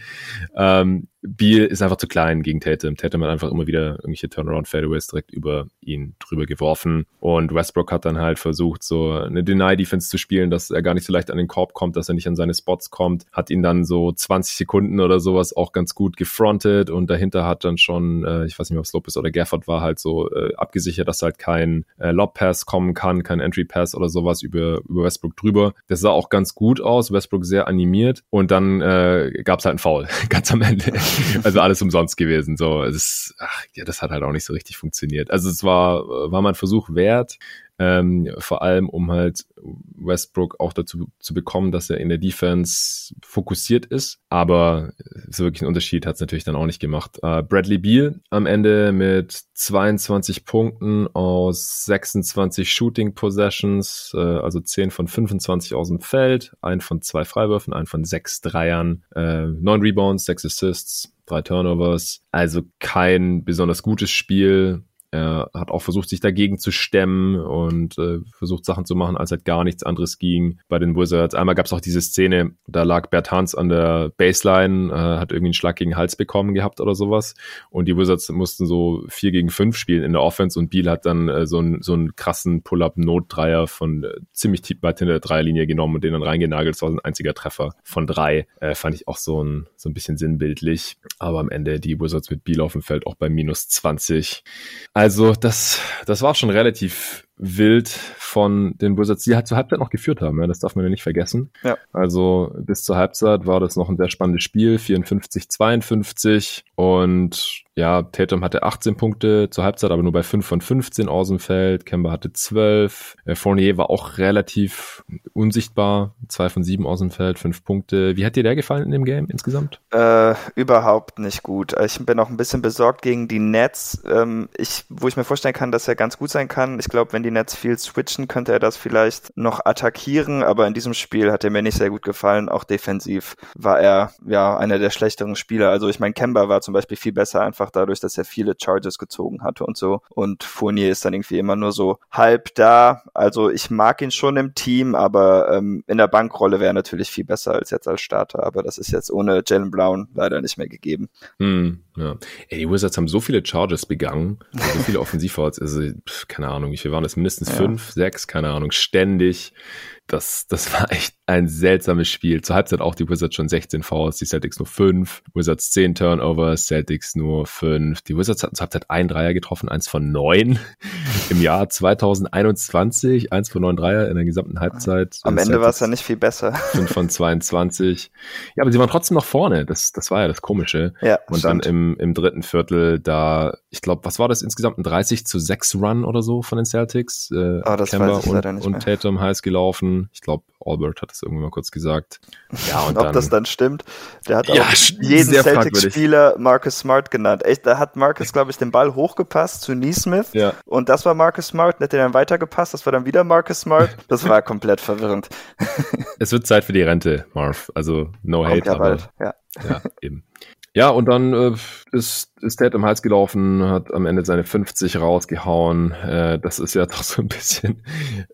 Ähm, Beal ist einfach zu klein gegen Tatum. Tatum hat einfach immer wieder irgendwelche Turnaround-Fadeaways direkt über ihn drüber geworfen. Und Westbrook hat dann halt versucht, so eine Deny-Defense zu spielen, dass er gar nicht so leicht an den Korb kommt, dass er nicht an seine Spots kommt. Hat ihn dann so 20 Sekunden oder sowas auch ganz gut gefrontet und dahinter hat dann schon, äh, ich weiß nicht mehr, ob es Lopez oder Gafford war, halt so äh, abgesichert, dass halt kein äh, Lob-Pass kommen kann, kein Entry-Pass oder sowas über, über Westbrook drüber. Das sah auch ganz gut aus, Westbrook sehr animiert und dann äh, gab es halt einen Foul, *laughs* ganz am Ende. *laughs* also alles umsonst gewesen. So, es, ach, ja, das hat halt auch nicht so richtig funktioniert. Also es war, war mal ein Versuch wert. Ähm, vor allem, um halt Westbrook auch dazu zu bekommen, dass er in der Defense fokussiert ist. Aber so wirklich einen Unterschied hat es natürlich dann auch nicht gemacht. Äh, Bradley Beal am Ende mit 22 Punkten aus 26 Shooting Possessions, äh, also 10 von 25 aus dem Feld, ein von zwei Freiwürfen, ein von sechs Dreiern, äh, neun Rebounds, sechs Assists, drei Turnovers. Also kein besonders gutes Spiel. Er hat auch versucht, sich dagegen zu stemmen und äh, versucht, Sachen zu machen, als halt gar nichts anderes ging bei den Wizards. Einmal gab es auch diese Szene, da lag Bert Hans an der Baseline, äh, hat irgendwie einen Schlag gegen den Hals bekommen gehabt oder sowas. Und die Wizards mussten so vier gegen fünf spielen in der Offense und Beal hat dann äh, so, einen so einen krassen Pull-Up-Notdreier von äh, ziemlich tief weit hinter der Dreierlinie genommen und den dann reingenagelt. Das war ein einziger Treffer von drei. Äh, fand ich auch so ein, so ein bisschen sinnbildlich. Aber am Ende die Wizards mit Beal auf dem Feld auch bei minus 20. Also das, das war schon relativ wild von den Wizards, die halt zur Halbzeit noch geführt haben. Ja, das darf man ja nicht vergessen. Ja. Also bis zur Halbzeit war das noch ein sehr spannendes Spiel, 54, 52 und ja, Tatum hatte 18 Punkte zur Halbzeit, aber nur bei 5 von 15 aus dem Feld. Kemba hatte 12. Äh, Fournier war auch relativ unsichtbar. 2 von 7 aus dem Feld, 5 Punkte. Wie hat dir der gefallen in dem Game insgesamt? Äh, überhaupt nicht gut. Ich bin noch ein bisschen besorgt gegen die Nets. Ähm, ich, wo ich mir vorstellen kann, dass er ganz gut sein kann. Ich glaube, wenn die Nets viel switchen, könnte er das vielleicht noch attackieren, aber in diesem Spiel hat er mir nicht sehr gut gefallen. Auch defensiv war er ja einer der schlechteren Spieler. Also ich meine, Kemba war zum Beispiel viel besser, einfach dadurch, dass er viele Charges gezogen hatte und so. Und Fournier ist dann irgendwie immer nur so halb da. Also ich mag ihn schon im Team, aber ähm, in der Bankrolle wäre er natürlich viel besser als jetzt als Starter. Aber das ist jetzt ohne Jalen Brown leider nicht mehr gegeben. Hm, ja. Ey, die Wizards haben so viele Charges begangen, so viele *laughs* Offensivfouls, also pf, keine Ahnung, wie viel waren das? Mindestens ja. fünf, sechs, keine Ahnung, ständig das, das war echt ein seltsames Spiel. Zur Halbzeit auch die Wizards schon 16 Fouls, die Celtics nur 5, Wizards 10 Turnovers, Celtics nur 5. Die Wizards hatten zur Halbzeit ein Dreier getroffen, eins von neun im Jahr 2021, eins von neun Dreier in der gesamten Halbzeit. Am Ende war es ja nicht viel besser. 5 von 22. Ja, aber sie waren trotzdem noch vorne. Das, das war ja das Komische. Ja, Und stimmt. dann im, im dritten Viertel da, ich glaube, was war das insgesamt? Ein 30 zu 6 Run oder so von den Celtics? Äh, oh, das Kemba und, und Tatum heiß gelaufen. Ich glaube, Albert hat es irgendwann mal kurz gesagt. Ja, und Ob dann, das dann stimmt, der hat ja, auch jeden Celtics-Spieler Marcus Smart genannt. Echt, da hat Marcus, glaube ich, den Ball hochgepasst zu Neesmith. Ja. Und das war Marcus Smart, und hat den dann weitergepasst. Das war dann wieder Marcus Smart. Das war komplett verwirrend. *laughs* es wird Zeit für die Rente, Marv. Also no Kommt hate, ja aber bald. ja. ja, eben. Ja, und dann äh, ist, ist Ted im Hals gelaufen, hat am Ende seine 50 rausgehauen. Äh, das ist ja *laughs* doch so ein bisschen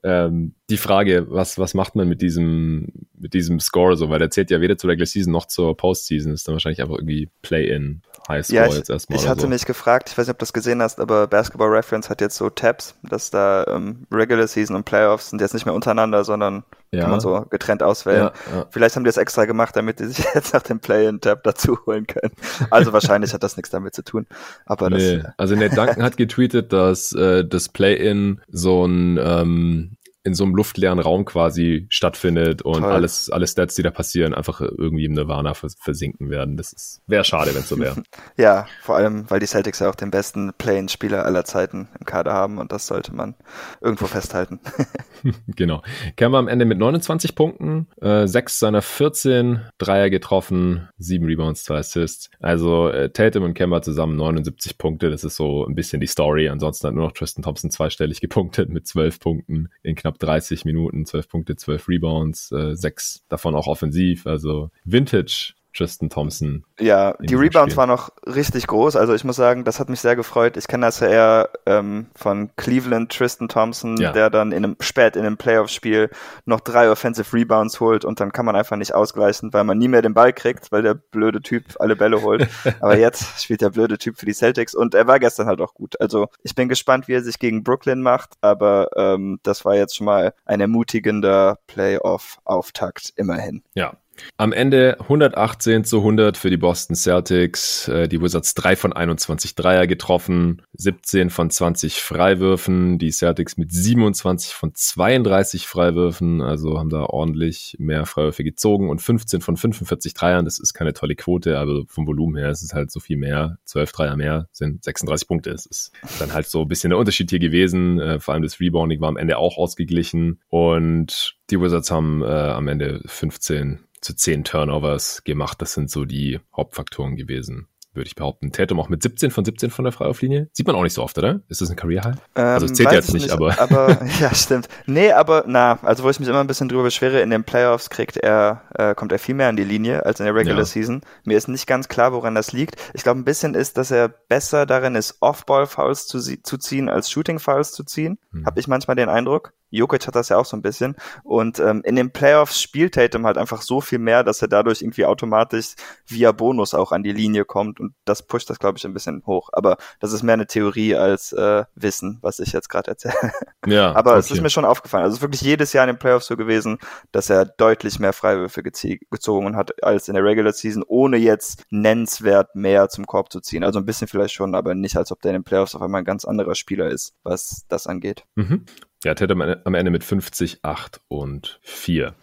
ähm, die Frage, was, was macht man mit diesem, mit diesem Score so, weil der zählt ja weder zur Regular Season noch zur Postseason, ist dann wahrscheinlich einfach irgendwie Play-in. Highscore ja, ich, jetzt erstmal. Ich hatte so. mich gefragt, ich weiß nicht, ob du das gesehen hast, aber Basketball Reference hat jetzt so Tabs, dass da ähm, Regular Season und Playoffs sind jetzt nicht mehr untereinander, sondern ja. kann man so getrennt auswählen. Ja, ja. Vielleicht haben die das extra gemacht, damit die sich *laughs* jetzt nach dem Play-in-Tab dazu holen können. Also wahrscheinlich hat das nichts damit zu tun. Aber nee. das, also Nate Duncan hat *laughs* getweetet, dass äh, das Play-in so ein ähm, in so einem luftleeren Raum quasi stattfindet und Toll. alles, alle Stats, die da passieren, einfach irgendwie im Nirvana versinken werden. Das wäre schade, wenn es so wäre. *laughs* ja, vor allem, weil die Celtics ja auch den besten Play-in-Spieler aller Zeiten im Kader haben und das sollte man irgendwo festhalten. *laughs* *laughs* genau. Kemba am Ende mit 29 Punkten, äh, 6 seiner 14 Dreier getroffen, 7 Rebounds, 2 Assists. Also äh, Tatum und Kemba zusammen 79 Punkte, das ist so ein bisschen die Story. Ansonsten hat nur noch Tristan Thompson zweistellig gepunktet mit 12 Punkten in knapp knapp 30 Minuten, 12 Punkte, 12 Rebounds, äh, sechs davon auch offensiv. Also Vintage Tristan Thompson. Ja, die Rebounds Spiel. waren noch richtig groß. Also ich muss sagen, das hat mich sehr gefreut. Ich kenne das ja eher ähm, von Cleveland Tristan Thompson, ja. der dann in einem spät in einem Playoff-Spiel noch drei Offensive Rebounds holt und dann kann man einfach nicht ausgleichen, weil man nie mehr den Ball kriegt, weil der blöde Typ alle Bälle holt. *laughs* Aber jetzt spielt der blöde Typ für die Celtics und er war gestern halt auch gut. Also ich bin gespannt, wie er sich gegen Brooklyn macht, aber ähm, das war jetzt schon mal ein ermutigender Playoff-Auftakt immerhin. Ja, am Ende 118 zu 100 für die Boston Celtics. Äh, die Wizards 3 von 21 Dreier getroffen, 17 von 20 Freiwürfen. Die Celtics mit 27 von 32 Freiwürfen, also haben da ordentlich mehr Freiwürfe gezogen und 15 von 45 Dreiern. Das ist keine tolle Quote, aber vom Volumen her ist es halt so viel mehr. 12 Dreier mehr sind 36 Punkte. Es ist dann halt so ein bisschen der Unterschied hier gewesen. Äh, vor allem das Rebounding war am Ende auch ausgeglichen und die Wizards haben äh, am Ende 15 zu zehn Turnovers gemacht. Das sind so die Hauptfaktoren gewesen würde ich behaupten. Tatum auch mit 17 von 17 von der Freiwurflinie. Sieht man auch nicht so oft, oder? Ist das ein Career High? Ähm, also es zählt jetzt nicht, nicht, aber. Aber *laughs* *laughs* ja, stimmt. Nee, aber na, also wo ich mich immer ein bisschen drüber beschwere, in den Playoffs kriegt er, äh, kommt er viel mehr an die Linie als in der Regular ja. Season. Mir ist nicht ganz klar, woran das liegt. Ich glaube, ein bisschen ist, dass er besser darin ist, Off-Ball-Fouls zu, zu ziehen, als Shooting-Fouls zu ziehen. Hm. Habe ich manchmal den Eindruck. Jokic hat das ja auch so ein bisschen. Und ähm, in den Playoffs spielt Tatum halt einfach so viel mehr, dass er dadurch irgendwie automatisch via Bonus auch an die Linie kommt. Und das pusht das, glaube ich, ein bisschen hoch. Aber das ist mehr eine Theorie als äh, Wissen, was ich jetzt gerade erzähle. *laughs* Ja, Aber okay. es ist mir schon aufgefallen. Also es ist wirklich jedes Jahr in den Playoffs so gewesen, dass er deutlich mehr Freiwürfe gezogen hat als in der Regular Season, ohne jetzt nennenswert mehr zum Korb zu ziehen. Also ein bisschen vielleicht schon, aber nicht, als ob der in den Playoffs auf einmal ein ganz anderer Spieler ist, was das angeht. Mhm. Ja, Ted am Ende mit 50, 8 und 4.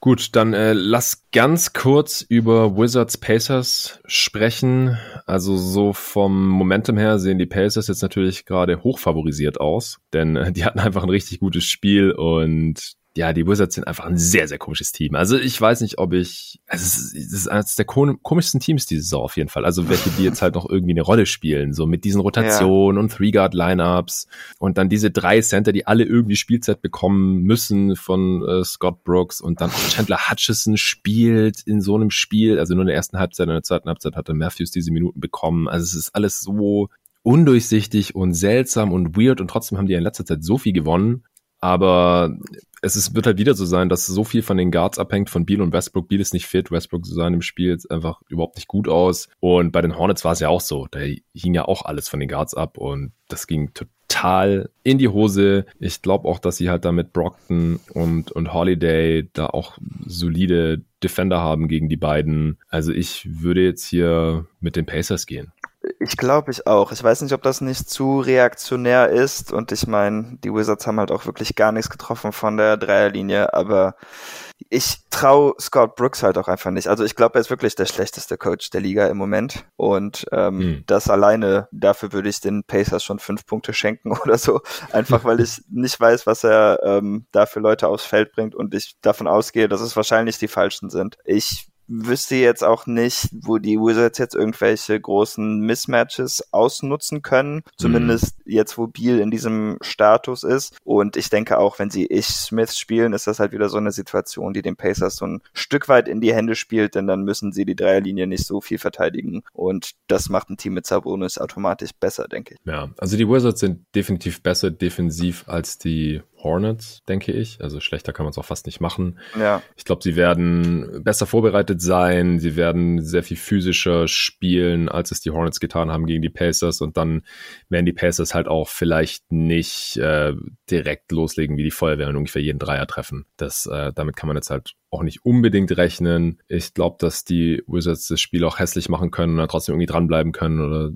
Gut, dann äh, lass ganz kurz über Wizards Pacers sprechen. Also so vom Momentum her sehen die Pacers jetzt natürlich gerade hochfavorisiert aus, denn äh, die hatten einfach ein richtig gutes Spiel und ja, die Wizards sind einfach ein sehr, sehr komisches Team. Also ich weiß nicht, ob ich, also es ist, es ist eines der komischsten Teams diese Saison auf jeden Fall. Also welche, die jetzt halt noch irgendwie eine Rolle spielen, so mit diesen Rotationen ja. und Three-Guard-Lineups und dann diese drei Center, die alle irgendwie Spielzeit bekommen müssen von äh, Scott Brooks und dann Chandler Hutchison spielt in so einem Spiel, also nur in der ersten Halbzeit, in der zweiten Halbzeit hatte Matthews diese Minuten bekommen. Also es ist alles so undurchsichtig und seltsam und weird und trotzdem haben die in letzter Zeit so viel gewonnen. Aber es ist, wird halt wieder so sein, dass so viel von den Guards abhängt von Beal und Westbrook. Beal ist nicht fit, Westbrook sah in dem Spiel jetzt einfach überhaupt nicht gut aus. Und bei den Hornets war es ja auch so. Da hing ja auch alles von den Guards ab und das ging total in die Hose. Ich glaube auch, dass sie halt da mit Brockton und, und Holiday da auch solide Defender haben gegen die beiden. Also ich würde jetzt hier mit den Pacers gehen. Ich glaube ich auch. Ich weiß nicht, ob das nicht zu reaktionär ist. Und ich meine, die Wizards haben halt auch wirklich gar nichts getroffen von der Dreierlinie. Aber ich traue Scott Brooks halt auch einfach nicht. Also ich glaube, er ist wirklich der schlechteste Coach der Liga im Moment. Und ähm, hm. das alleine, dafür würde ich den Pacers schon fünf Punkte schenken *laughs* oder so. Einfach weil ich nicht weiß, was er ähm, da für Leute aufs Feld bringt und ich davon ausgehe, dass es wahrscheinlich die falschen sind. Ich wüsste jetzt auch nicht, wo die Wizards jetzt irgendwelche großen Mismatches ausnutzen können. Zumindest mhm. jetzt, wo Beal in diesem Status ist. Und ich denke auch, wenn sie Ich Smith spielen, ist das halt wieder so eine Situation, die den Pacers so ein Stück weit in die Hände spielt, denn dann müssen sie die Dreierlinie nicht so viel verteidigen. Und das macht ein Team mit Sabonis automatisch besser, denke ich. Ja, also die Wizards sind definitiv besser defensiv als die Hornets, denke ich. Also schlechter kann man es auch fast nicht machen. Ja. Ich glaube, sie werden besser vorbereitet sein. Sie werden sehr viel physischer spielen, als es die Hornets getan haben gegen die Pacers. Und dann werden die Pacers halt auch vielleicht nicht äh, direkt loslegen wie die Feuerwehr und ungefähr jeden Dreier treffen. Das, äh, damit kann man jetzt halt auch nicht unbedingt rechnen. Ich glaube, dass die Wizards das Spiel auch hässlich machen können und dann trotzdem irgendwie dranbleiben können oder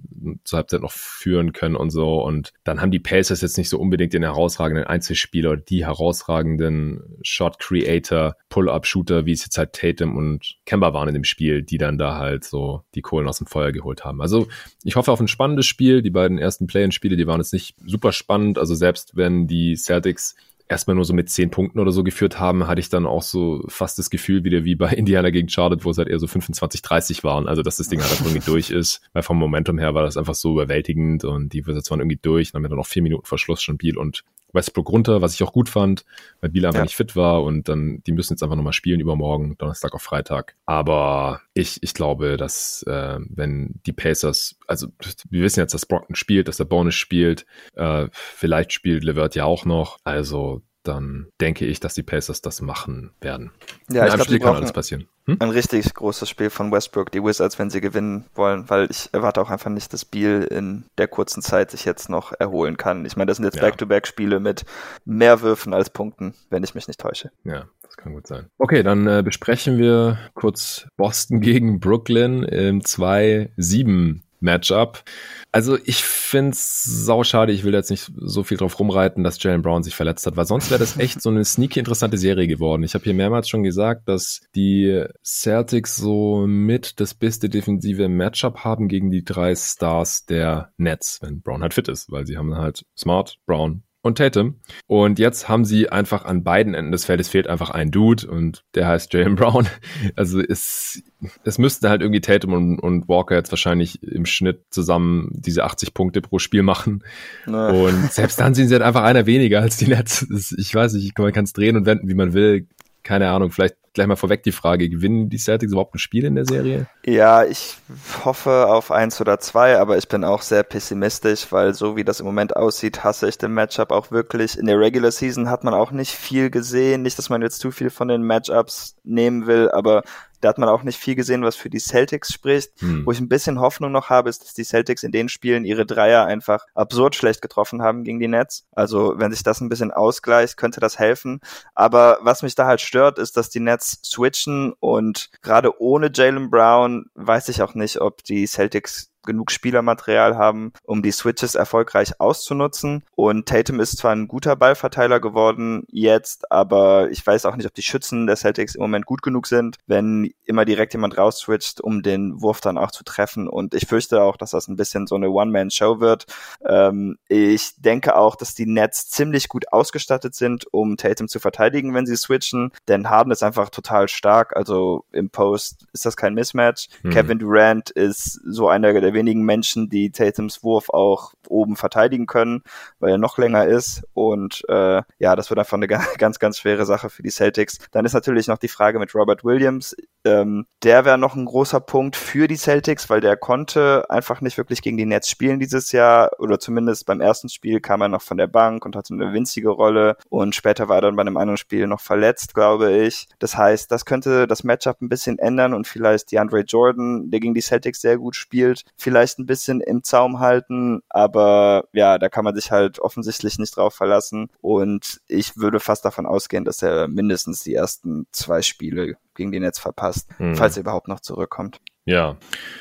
zur Halbzeit noch führen können und so. Und dann haben die Pacers jetzt nicht so unbedingt den herausragenden Einzelspieler oder die herausragenden Shot Creator, Pull-Up-Shooter, wie es jetzt halt Tatum und Kemba waren in dem Spiel, die dann da halt so die Kohlen aus dem Feuer geholt haben. Also ich hoffe auf ein spannendes Spiel. Die beiden ersten Play-in-Spiele, die waren jetzt nicht super spannend. Also selbst wenn die Celtics erstmal nur so mit zehn Punkten oder so geführt haben, hatte ich dann auch so fast das Gefühl wieder wie bei *laughs* Indiana gegen Charlotte, wo es halt eher so 25, 30 waren. Also, dass das Ding halt einfach irgendwie durch ist. Weil vom Momentum her war das einfach so überwältigend und die Wizards waren irgendwie durch. Dann haben wir dann noch vier Minuten Verschluss schon Biel und Westbrook runter, was ich auch gut fand, weil Biel einfach ja. nicht fit war und dann, die müssen jetzt einfach nochmal spielen übermorgen, Donnerstag auf Freitag. Aber ich, ich glaube, dass äh, wenn die Pacers, also wir wissen jetzt, dass Brockton spielt, dass der Bonus spielt, äh, vielleicht spielt Levert ja auch noch. Also dann denke ich, dass die Pacers das machen werden. Ja, In ich glaube, kann alles passieren. Hm? Ein richtig großes Spiel von Westbrook, die Wizards, wenn sie gewinnen wollen, weil ich erwarte auch einfach nicht, dass Beal in der kurzen Zeit sich jetzt noch erholen kann. Ich meine, das sind jetzt Back-to-Back-Spiele mit mehr Würfen als Punkten, wenn ich mich nicht täusche. Ja, das kann gut sein. Okay, dann äh, besprechen wir kurz Boston gegen Brooklyn im 2-7 Matchup. Also ich find's sauschade, ich will jetzt nicht so viel drauf rumreiten, dass Jalen Brown sich verletzt hat, weil sonst wäre das echt so eine sneaky interessante Serie geworden. Ich habe hier mehrmals schon gesagt, dass die Celtics so mit das beste defensive Matchup haben gegen die drei Stars der Nets, wenn Brown halt fit ist, weil sie haben halt Smart, Brown und Tatum. Und jetzt haben sie einfach an beiden Enden des Feldes fehlt einfach ein Dude und der heißt Jalen Brown. *laughs* Also es, es müssten halt irgendwie Tatum und, und Walker jetzt wahrscheinlich im Schnitt zusammen diese 80 Punkte pro Spiel machen. Na. Und selbst dann sind sie halt einfach einer weniger als die Nets. Ich weiß nicht, man kann es drehen und wenden, wie man will keine Ahnung, vielleicht gleich mal vorweg die Frage, gewinnen die Celtics überhaupt ein Spiel in der Serie? Ja, ich hoffe auf eins oder zwei, aber ich bin auch sehr pessimistisch, weil so wie das im Moment aussieht, hasse ich den Matchup auch wirklich. In der Regular Season hat man auch nicht viel gesehen, nicht, dass man jetzt zu viel von den Matchups nehmen will, aber da hat man auch nicht viel gesehen, was für die Celtics spricht. Hm. Wo ich ein bisschen Hoffnung noch habe, ist, dass die Celtics in den Spielen ihre Dreier einfach absurd schlecht getroffen haben gegen die Nets. Also wenn sich das ein bisschen ausgleicht, könnte das helfen. Aber was mich da halt stört, ist, dass die Nets switchen und gerade ohne Jalen Brown weiß ich auch nicht, ob die Celtics genug Spielermaterial haben, um die Switches erfolgreich auszunutzen. Und Tatum ist zwar ein guter Ballverteiler geworden jetzt, aber ich weiß auch nicht, ob die Schützen der Celtics im Moment gut genug sind, wenn immer direkt jemand rausswitcht, um den Wurf dann auch zu treffen. Und ich fürchte auch, dass das ein bisschen so eine One-Man-Show wird. Ähm, ich denke auch, dass die Nets ziemlich gut ausgestattet sind, um Tatum zu verteidigen, wenn sie switchen. Denn Harden ist einfach total stark. Also im Post ist das kein Mismatch. Mhm. Kevin Durant ist so einer der wenigen Menschen, die Tatums Wurf auch oben verteidigen können, weil er noch länger ist. Und äh, ja, das wird einfach eine *laughs* ganz, ganz schwere Sache für die Celtics. Dann ist natürlich noch die Frage mit Robert Williams. Ähm, der wäre noch ein großer Punkt für die Celtics, weil der konnte einfach nicht wirklich gegen die Nets spielen dieses Jahr. Oder zumindest beim ersten Spiel kam er noch von der Bank und hatte eine winzige Rolle. Und später war er dann bei einem anderen Spiel noch verletzt, glaube ich. Das heißt, das könnte das Matchup ein bisschen ändern und vielleicht die Andre Jordan, der gegen die Celtics sehr gut spielt, vielleicht ein bisschen im Zaum halten. Aber ja, da kann man sich halt offensichtlich nicht drauf verlassen. Und ich würde fast davon ausgehen, dass er mindestens die ersten zwei Spiele gegen die Nets verpasst, mhm. falls er überhaupt noch zurückkommt. Ja.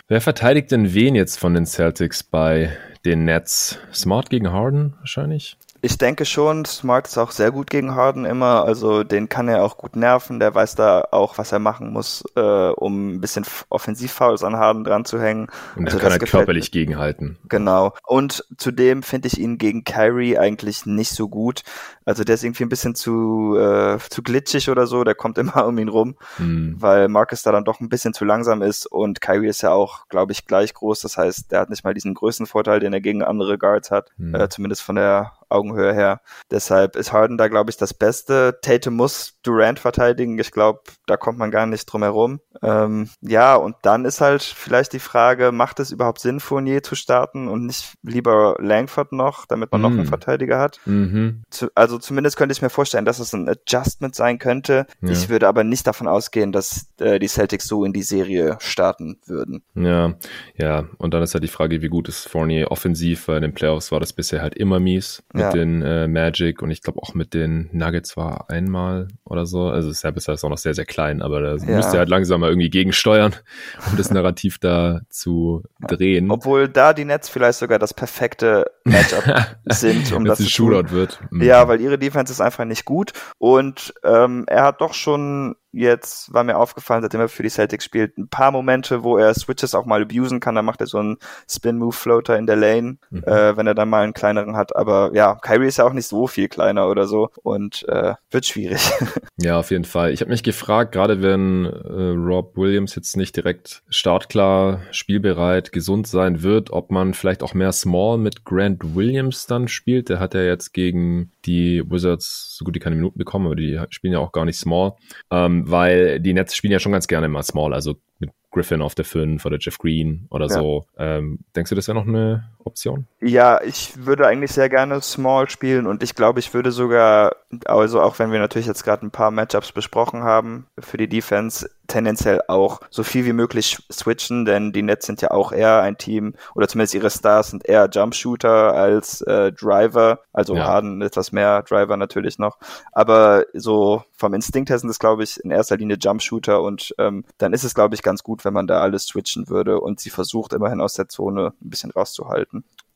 Wer verteidigt denn wen jetzt von den Celtics bei den Nets? Smart gegen Harden wahrscheinlich? Ich denke schon, Smart ist auch sehr gut gegen Harden immer, also den kann er auch gut nerven, der weiß da auch, was er machen muss, äh, um ein bisschen Offensivfouls an Harden dran zu hängen. Und also kann er körperlich mir. gegenhalten. Genau. Und zudem finde ich ihn gegen Kyrie eigentlich nicht so gut. Also der ist irgendwie ein bisschen zu, äh, zu glitschig oder so, der kommt *laughs* immer um ihn rum, mhm. weil Marcus da dann doch ein bisschen zu langsam ist und Kyrie ist ja auch, glaube ich, gleich groß. Das heißt, der hat nicht mal diesen Größenvorteil, den er gegen andere Guards hat, mhm. äh, zumindest von der Augenhöhe her. Deshalb ist Harden da, glaube ich, das Beste. Tatum muss Durant verteidigen. Ich glaube, da kommt man gar nicht drum herum. Ähm, ja, und dann ist halt vielleicht die Frage, macht es überhaupt Sinn, Fournier zu starten und nicht lieber Langford noch, damit man mm. noch einen mm. Verteidiger hat? Mhm. Zu, also zumindest könnte ich mir vorstellen, dass es ein Adjustment sein könnte. Ja. Ich würde aber nicht davon ausgehen, dass äh, die Celtics so in die Serie starten würden. Ja, ja. Und dann ist halt die Frage, wie gut ist Fournier offensiv, weil in den Playoffs war das bisher halt immer mies mit ja. den äh, Magic und ich glaube auch mit den Nuggets war einmal oder so. Also ist ja bisher ist auch noch sehr, sehr klein, aber da ja. müsste halt langsam mal irgendwie gegensteuern, *laughs* um das Narrativ da zu drehen. Obwohl da die Nets vielleicht sogar das perfekte Matchup *laughs* sind, um das zu Shootout wird. Mhm. Ja, weil ihre Defense ist einfach nicht gut und ähm, er hat doch schon jetzt war mir aufgefallen, seitdem er für die Celtics spielt, ein paar Momente, wo er Switches auch mal abusen kann. Da macht er so einen Spin-Move-Floater in der Lane, mhm. äh, wenn er dann mal einen kleineren hat. Aber ja, Kyrie ist ja auch nicht so viel kleiner oder so und äh, wird schwierig. *laughs* ja, auf jeden Fall. Ich habe mich gefragt, gerade wenn äh, Rob Williams jetzt nicht direkt startklar, spielbereit, gesund sein wird, ob man vielleicht auch mehr Small mit Grant Williams dann spielt. Der hat ja jetzt gegen die Wizards so gut wie keine Minuten bekommen, aber die spielen ja auch gar nicht Small. Ähm, weil die Nets spielen ja schon ganz gerne mal Small, also mit Griffin auf der 5 oder Jeff Green oder ja. so. Ähm, denkst du, das wäre noch eine Option? Ja, ich würde eigentlich sehr gerne Small spielen und ich glaube, ich würde sogar, also auch wenn wir natürlich jetzt gerade ein paar Matchups besprochen haben für die Defense, tendenziell auch so viel wie möglich switchen, denn die Nets sind ja auch eher ein Team, oder zumindest ihre Stars sind eher Jumpshooter als äh, Driver, also ja. Harden etwas mehr Driver natürlich noch, aber so vom Instinkt her sind es, glaube ich, in erster Linie Jumpshooter und ähm, dann ist es, glaube ich, ganz gut, wenn man da alles switchen würde und sie versucht immerhin aus der Zone ein bisschen rauszuhalten.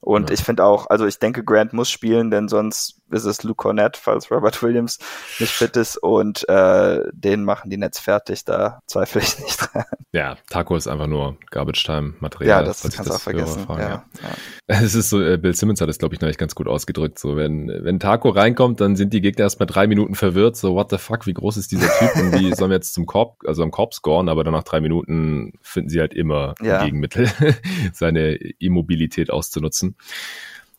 Und ja. ich finde auch, also ich denke, Grant muss spielen, denn sonst ist es Luke Cornett, falls Robert Williams nicht fit ist und äh, den machen die Netz fertig, da zweifle ich nicht dran. Ja, Taco ist einfach nur Garbage-Time-Material. Ja, das kannst du auch vergessen. Fragen, ja, ja. Es ist so, äh, Bill Simmons hat es, glaube ich, neulich ganz gut ausgedrückt. So, wenn, wenn Taco reinkommt, dann sind die Gegner erstmal drei Minuten verwirrt, so, what the fuck, wie groß ist dieser Typ und wie sollen wir jetzt zum Korb, also am Korb scoren, aber dann nach drei Minuten finden sie halt immer ja. ein Gegenmittel, *laughs* seine Immobilität auszunutzen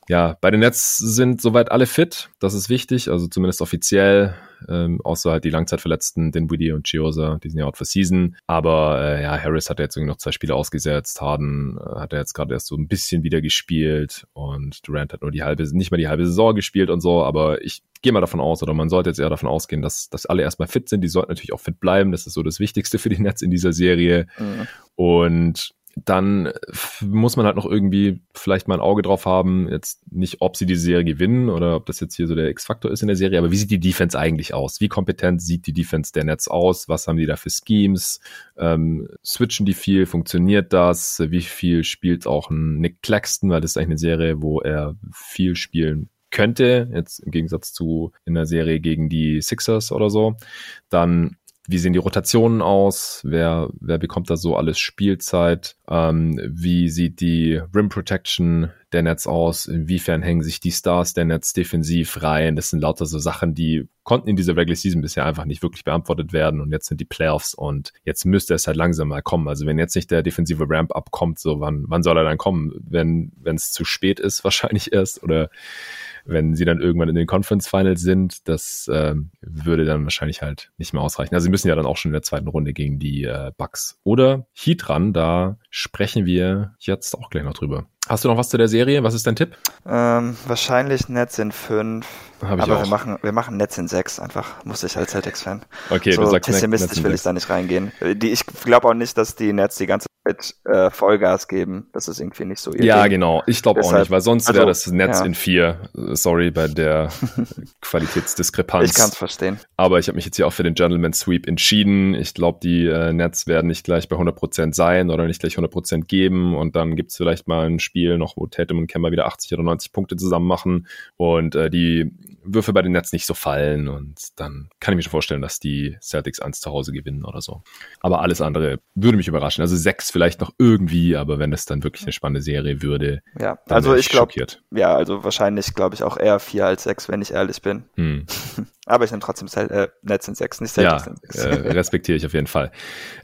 ja, bei den Nets sind soweit alle fit. Das ist wichtig, also zumindest offiziell. Ähm, außer halt die Langzeitverletzten, Dinwiddie und Chiosa, die sind ja out for season. Aber äh, ja, Harris hat jetzt irgendwie noch zwei Spiele ausgesetzt. Harden äh, hat er jetzt gerade erst so ein bisschen wieder gespielt und Durant hat nur die halbe, nicht mal die halbe Saison gespielt und so. Aber ich gehe mal davon aus, oder man sollte jetzt eher davon ausgehen, dass, dass alle erstmal fit sind. Die sollten natürlich auch fit bleiben. Das ist so das Wichtigste für die Nets in dieser Serie. Mhm. Und dann muss man halt noch irgendwie vielleicht mal ein Auge drauf haben, jetzt nicht, ob sie die Serie gewinnen oder ob das jetzt hier so der X-Faktor ist in der Serie, aber wie sieht die Defense eigentlich aus? Wie kompetent sieht die Defense der Nets aus? Was haben die da für Schemes? Ähm, switchen die viel? Funktioniert das? Wie viel spielt auch ein Nick Claxton? Weil das ist eigentlich eine Serie, wo er viel spielen könnte, jetzt im Gegensatz zu in der Serie gegen die Sixers oder so. Dann wie sehen die Rotationen aus? Wer, wer bekommt da so alles Spielzeit? Ähm, wie sieht die Rim Protection der Nets aus? Inwiefern hängen sich die Stars der Nets defensiv rein? Das sind lauter so Sachen, die konnten in dieser Regular Season bisher einfach nicht wirklich beantwortet werden und jetzt sind die Playoffs und jetzt müsste es halt langsam mal kommen. Also wenn jetzt nicht der defensive Ramp-Up kommt, so wann, wann soll er dann kommen? Wenn es zu spät ist, wahrscheinlich erst oder wenn sie dann irgendwann in den Conference Finals sind, das äh, würde dann wahrscheinlich halt nicht mehr ausreichen. Also sie müssen ja dann auch schon in der zweiten Runde gegen die äh, Bucks oder Heat ran. Da sprechen wir jetzt auch gleich noch drüber. Hast du noch was zu der Serie? Was ist dein Tipp? Ähm, wahrscheinlich Netz in 5. Aber auch. wir machen, wir machen Netz in 6 einfach, muss ich als Celtics-Fan. Okay, so du sagst pessimistisch will ich da nicht reingehen. Die, ich glaube auch nicht, dass die Netz die ganze Zeit äh, Vollgas geben. Das ist irgendwie nicht so ihr Ja, Ding. genau. Ich glaube auch nicht, weil sonst also, wäre das Netz ja. in 4. Sorry bei der *laughs* Qualitätsdiskrepanz. Ich kann es verstehen. Aber ich habe mich jetzt hier auch für den Gentleman Sweep entschieden. Ich glaube, die äh, Nets werden nicht gleich bei 100% sein oder nicht gleich 100% geben und dann gibt es vielleicht mal ein Spiel Spiel noch, wo Tatum und Kemba wieder 80 oder 90 Punkte zusammen machen und äh, die Würfe bei den Nets nicht so fallen und dann kann ich mir schon vorstellen, dass die Celtics eins zu Hause gewinnen oder so. Aber alles andere würde mich überraschen. Also sechs vielleicht noch irgendwie, aber wenn es dann wirklich eine spannende Serie würde, ja, also ich, ich glaube, ja, also wahrscheinlich glaube ich auch eher vier als sechs, wenn ich ehrlich bin. Hm. *laughs* Aber ich nehme trotzdem äh, Nets in sechs, nicht Celtics ja, in sechs. Äh, respektiere ich auf jeden Fall.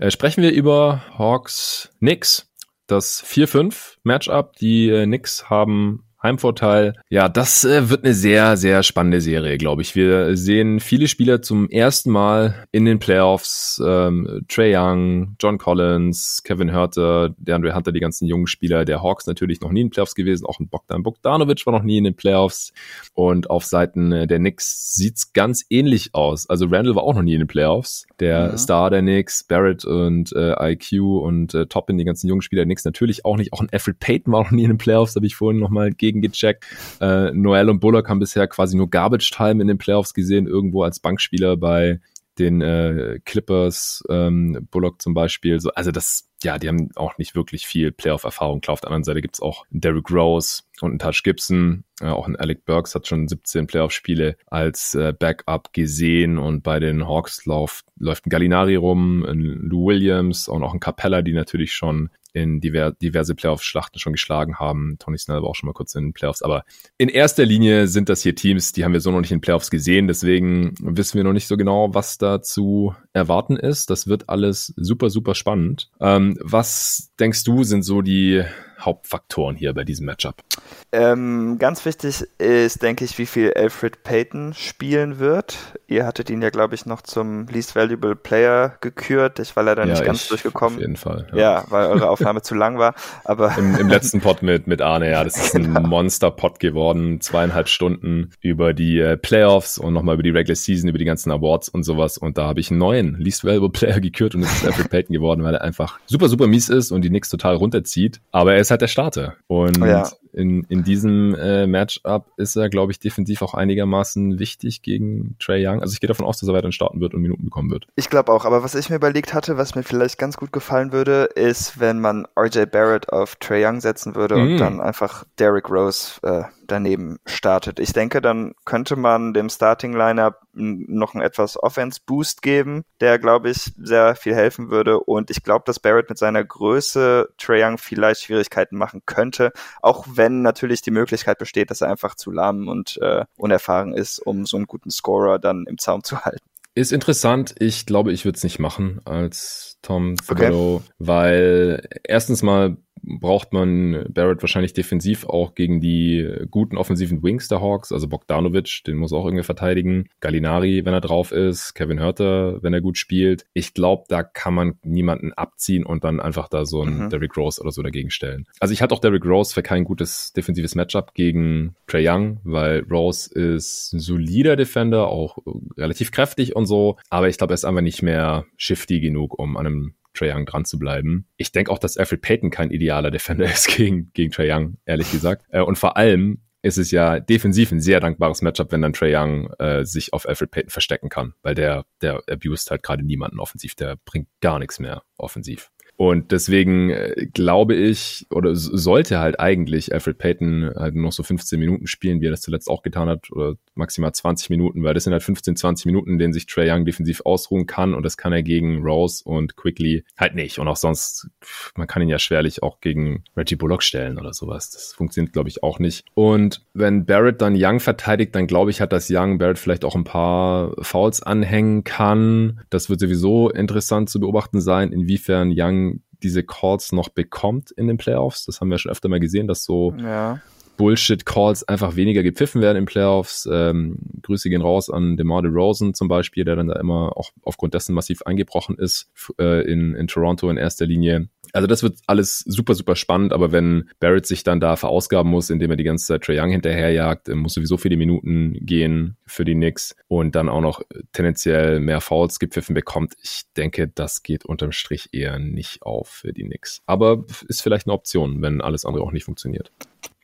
Äh, sprechen wir über Hawks Knicks das 4-5-Matchup. Die äh, Knicks haben Heimvorteil. Ja, das äh, wird eine sehr, sehr spannende Serie, glaube ich. Wir sehen viele Spieler zum ersten Mal in den Playoffs. Ähm, Trey Young, John Collins, Kevin Hurter, der Andre Hunter, die ganzen jungen Spieler der Hawks natürlich noch nie in den Playoffs gewesen. Auch ein Bogdan Bogdanovic war noch nie in den Playoffs. Und auf Seiten äh, der Knicks sieht's ganz ähnlich aus. Also Randall war auch noch nie in den Playoffs. Der mhm. Star der Knicks, Barrett und äh, IQ und äh, Toppin, die ganzen jungen Spieler der Knicks natürlich auch nicht. Auch ein Alfred Payton war noch nie in den Playoffs, habe ich vorhin nochmal gegen gegengecheckt. Äh, Noel und Bullock haben bisher quasi nur Garbage Time in den Playoffs gesehen, irgendwo als Bankspieler bei den äh, Clippers, ähm, Bullock zum Beispiel. So, also das, ja, die haben auch nicht wirklich viel Playoff-Erfahrung. Klar, auf der anderen Seite gibt's auch Derrick Rose und einen Touch Gibson. Äh, auch ein Alec Burks hat schon 17 Playoff-Spiele als äh, Backup gesehen und bei den Hawks läuft, läuft ein Gallinari rum, ein Lou Williams und auch ein Capella, die natürlich schon in diver diverse Playoff-Schlachten schon geschlagen haben. Tony Snell war auch schon mal kurz in den Playoffs. Aber in erster Linie sind das hier Teams, die haben wir so noch nicht in Playoffs gesehen. Deswegen wissen wir noch nicht so genau, was da zu erwarten ist. Das wird alles super, super spannend. Ähm, was denkst du, sind so die Hauptfaktoren hier bei diesem Matchup? Ähm, ganz wichtig ist, denke ich, wie viel Alfred Payton spielen wird. Ihr hattet ihn ja, glaube ich, noch zum Least Valuable Player gekürt. Ich war leider ja, nicht ganz durchgekommen. Auf jeden Fall. Ja, ja weil eure Aufnahme *laughs* zu lang war. Aber Im, Im, letzten Pod mit, mit Arne, ja, das ist ein *laughs* genau. Monster-Pod geworden. Zweieinhalb Stunden über die äh, Playoffs und nochmal über die Regular Season, über die ganzen Awards und sowas. Und da habe ich einen neuen Least Valuable Player *laughs* gekürt und es ist Alfred Payton geworden, weil er einfach super, super mies ist und die Knicks total runterzieht. Aber er ist halt der Starter. Und ja. In, in diesem äh, Matchup ist er, glaube ich, defensiv auch einigermaßen wichtig gegen Trey Young. Also ich gehe davon aus, dass er weiterhin starten wird und Minuten bekommen wird. Ich glaube auch, aber was ich mir überlegt hatte, was mir vielleicht ganz gut gefallen würde, ist, wenn man RJ Barrett auf Trey Young setzen würde mm. und dann einfach Derrick Rose äh, daneben startet. Ich denke, dann könnte man dem Starting Lineup noch einen etwas Offense Boost geben, der glaube ich sehr viel helfen würde und ich glaube, dass Barrett mit seiner Größe Trae Young vielleicht Schwierigkeiten machen könnte, auch wenn natürlich die Möglichkeit besteht, dass er einfach zu lahm und äh, unerfahren ist, um so einen guten Scorer dann im Zaum zu halten. Ist interessant. Ich glaube, ich würde es nicht machen als Tom Thibodeau, okay. weil erstens mal braucht man Barrett wahrscheinlich defensiv auch gegen die guten offensiven Wings der Hawks, also Bogdanovic, den muss auch irgendwie verteidigen, Gallinari, wenn er drauf ist, Kevin Hörter, wenn er gut spielt. Ich glaube, da kann man niemanden abziehen und dann einfach da so einen mhm. Derrick Rose oder so dagegen stellen. Also ich hatte auch Derrick Rose für kein gutes defensives Matchup gegen Trey Young, weil Rose ist ein solider Defender, auch relativ kräftig und so, aber ich glaube, er ist einfach nicht mehr shifty genug, um an einem Trae Young dran zu bleiben. Ich denke auch, dass Alfred Payton kein idealer Defender *laughs* ist gegen, gegen Trae Young, ehrlich gesagt. Äh, und vor allem ist es ja defensiv ein sehr dankbares Matchup, wenn dann Trae Young äh, sich auf Alfred Payton verstecken kann, weil der, der abused halt gerade niemanden offensiv, der bringt gar nichts mehr offensiv. Und deswegen äh, glaube ich, oder sollte halt eigentlich Alfred Payton halt noch so 15 Minuten spielen, wie er das zuletzt auch getan hat, oder maximal 20 Minuten, weil das sind halt 15, 20 Minuten, in denen sich Trey Young defensiv ausruhen kann und das kann er gegen Rose und Quickly halt nicht. Und auch sonst, man kann ihn ja schwerlich auch gegen Reggie Bullock stellen oder sowas. Das funktioniert, glaube ich, auch nicht. Und wenn Barrett dann Young verteidigt, dann glaube ich halt, dass Young Barrett vielleicht auch ein paar Fouls anhängen kann. Das wird sowieso interessant zu beobachten sein, inwiefern Young diese Calls noch bekommt in den Playoffs. Das haben wir schon öfter mal gesehen, dass so ja. Bullshit-Calls einfach weniger gepfiffen werden in Playoffs. Ähm, Grüße gehen raus an DeMar DeRozan zum Beispiel, der dann da immer auch aufgrund dessen massiv eingebrochen ist äh, in, in Toronto in erster Linie. Also das wird alles super, super spannend, aber wenn Barrett sich dann da verausgaben muss, indem er die ganze Zeit Trae Young hinterherjagt, muss sowieso viele Minuten gehen für die Knicks und dann auch noch tendenziell mehr Fouls gepfiffen bekommt. Ich denke, das geht unterm Strich eher nicht auf für die Knicks. Aber ist vielleicht eine Option, wenn alles andere auch nicht funktioniert.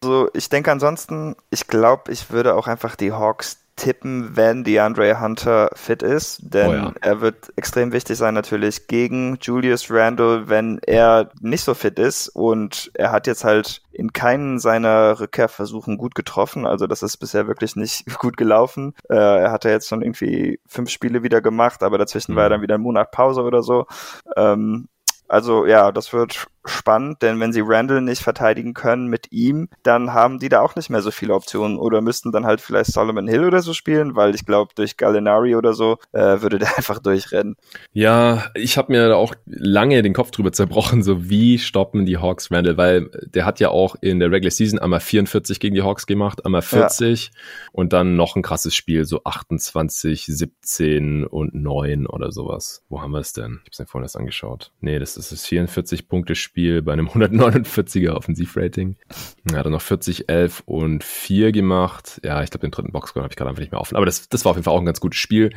Also ich denke ansonsten, ich glaube, ich würde auch einfach die Hawks tippen, wenn DeAndre Hunter fit ist, denn oh ja. er wird extrem wichtig sein natürlich gegen Julius Randle, wenn er nicht so fit ist und er hat jetzt halt in keinen seiner Rückkehrversuchen gut getroffen, also das ist bisher wirklich nicht *laughs* gut gelaufen. Äh, er hatte jetzt schon irgendwie fünf Spiele wieder gemacht, aber dazwischen mhm. war er dann wieder ein Monat Pause oder so. Ähm, also ja, das wird spannend, denn wenn sie Randall nicht verteidigen können mit ihm, dann haben die da auch nicht mehr so viele Optionen oder müssten dann halt vielleicht Solomon Hill oder so spielen, weil ich glaube, durch Gallinari oder so äh, würde der *laughs* einfach durchrennen. Ja, ich habe mir da auch lange den Kopf drüber zerbrochen, so wie stoppen die Hawks Randall, weil der hat ja auch in der Regular Season einmal 44 gegen die Hawks gemacht, einmal 40 ja. und dann noch ein krasses Spiel, so 28, 17 und 9 oder sowas. Wo haben wir es denn? Ich habe mir vorhin das angeschaut. Nee, das ist das 44 Punkte Spiel bei einem *laughs* 149er Offensivrating. Er hat dann noch 40, 11 und 4 gemacht. Ja, ich glaube, den dritten Boxscore habe ich gerade einfach nicht mehr offen. Aber das, das war auf jeden Fall auch ein ganz gutes Spiel.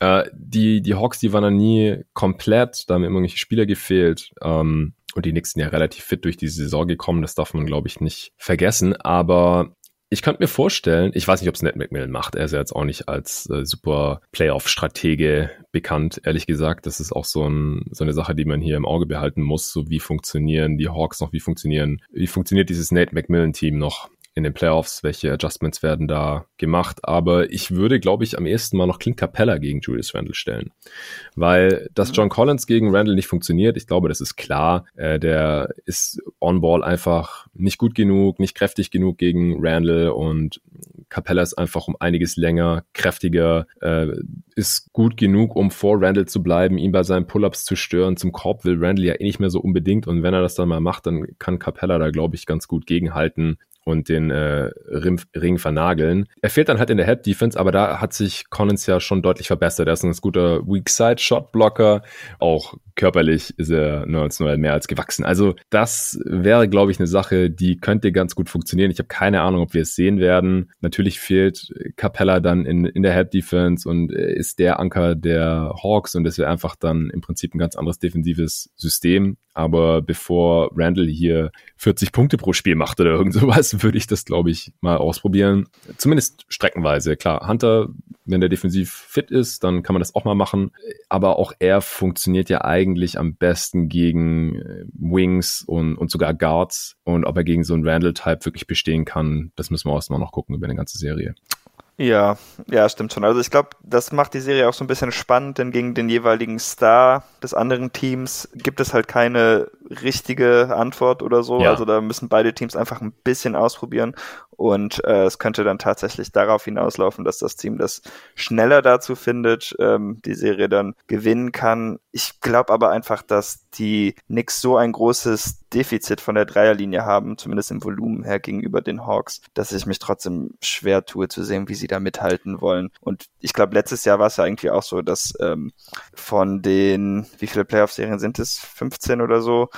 Äh, die, die Hawks, die waren dann nie komplett. Da haben immer irgendwelche Spieler gefehlt. Ähm, und die nächsten ja relativ fit durch die Saison gekommen. Das darf man, glaube ich, nicht vergessen. Aber ich könnte mir vorstellen, ich weiß nicht, ob es Ned McMillan macht. Er ist ja jetzt auch nicht als äh, super Playoff-Stratege bekannt, ehrlich gesagt. Das ist auch so, ein, so eine Sache, die man hier im Auge behalten muss. So wie funktionieren die Hawks noch, wie funktionieren, wie funktioniert dieses Nate McMillan-Team noch? In den Playoffs, welche Adjustments werden da gemacht. Aber ich würde, glaube ich, am ehesten mal noch Clint Capella gegen Julius Randle stellen. Weil dass John Collins gegen Randle nicht funktioniert, ich glaube, das ist klar. Äh, der ist on-ball einfach nicht gut genug, nicht kräftig genug gegen Randle und Capella ist einfach um einiges länger, kräftiger, äh, ist gut genug, um vor Randle zu bleiben, ihn bei seinen Pull-ups zu stören. Zum Korb will Randle ja eh nicht mehr so unbedingt und wenn er das dann mal macht, dann kann Capella da, glaube ich, ganz gut gegenhalten und den äh, Ring, vernageln. Er fehlt dann halt in der Head Defense, aber da hat sich Collins ja schon deutlich verbessert. Er ist ein ganz guter Weak Side Shot Blocker. Auch körperlich ist er 19 mehr als gewachsen. Also das wäre, glaube ich, eine Sache, die könnte ganz gut funktionieren. Ich habe keine Ahnung, ob wir es sehen werden. Natürlich fehlt Capella dann in, in der Head Defense und ist der Anker der Hawks und das wäre einfach dann im Prinzip ein ganz anderes defensives System. Aber bevor Randall hier 40 Punkte pro Spiel macht oder irgend sowas, *laughs* würde ich das, glaube ich, mal ausprobieren. Zumindest streckenweise. Klar, Hunter, wenn der defensiv fit ist, dann kann man das auch mal machen. Aber auch er funktioniert ja eigentlich am besten gegen äh, Wings und, und sogar Guards. Und ob er gegen so einen Randall-Type wirklich bestehen kann, das müssen wir auch mal noch gucken über eine ganze Serie. Ja, ja, stimmt schon. Also ich glaube, das macht die Serie auch so ein bisschen spannend, denn gegen den jeweiligen Star des anderen Teams gibt es halt keine richtige Antwort oder so. Ja. Also da müssen beide Teams einfach ein bisschen ausprobieren und äh, es könnte dann tatsächlich darauf hinauslaufen, dass das Team das schneller dazu findet, ähm, die Serie dann gewinnen kann. Ich glaube aber einfach, dass die Knicks so ein großes Defizit von der Dreierlinie haben, zumindest im Volumen her gegenüber den Hawks, dass ich mich trotzdem schwer tue zu sehen, wie sie da mithalten wollen. Und ich glaube, letztes Jahr war es ja irgendwie auch so, dass ähm, von den, wie viele Playoff-Serien sind es? 15 oder so?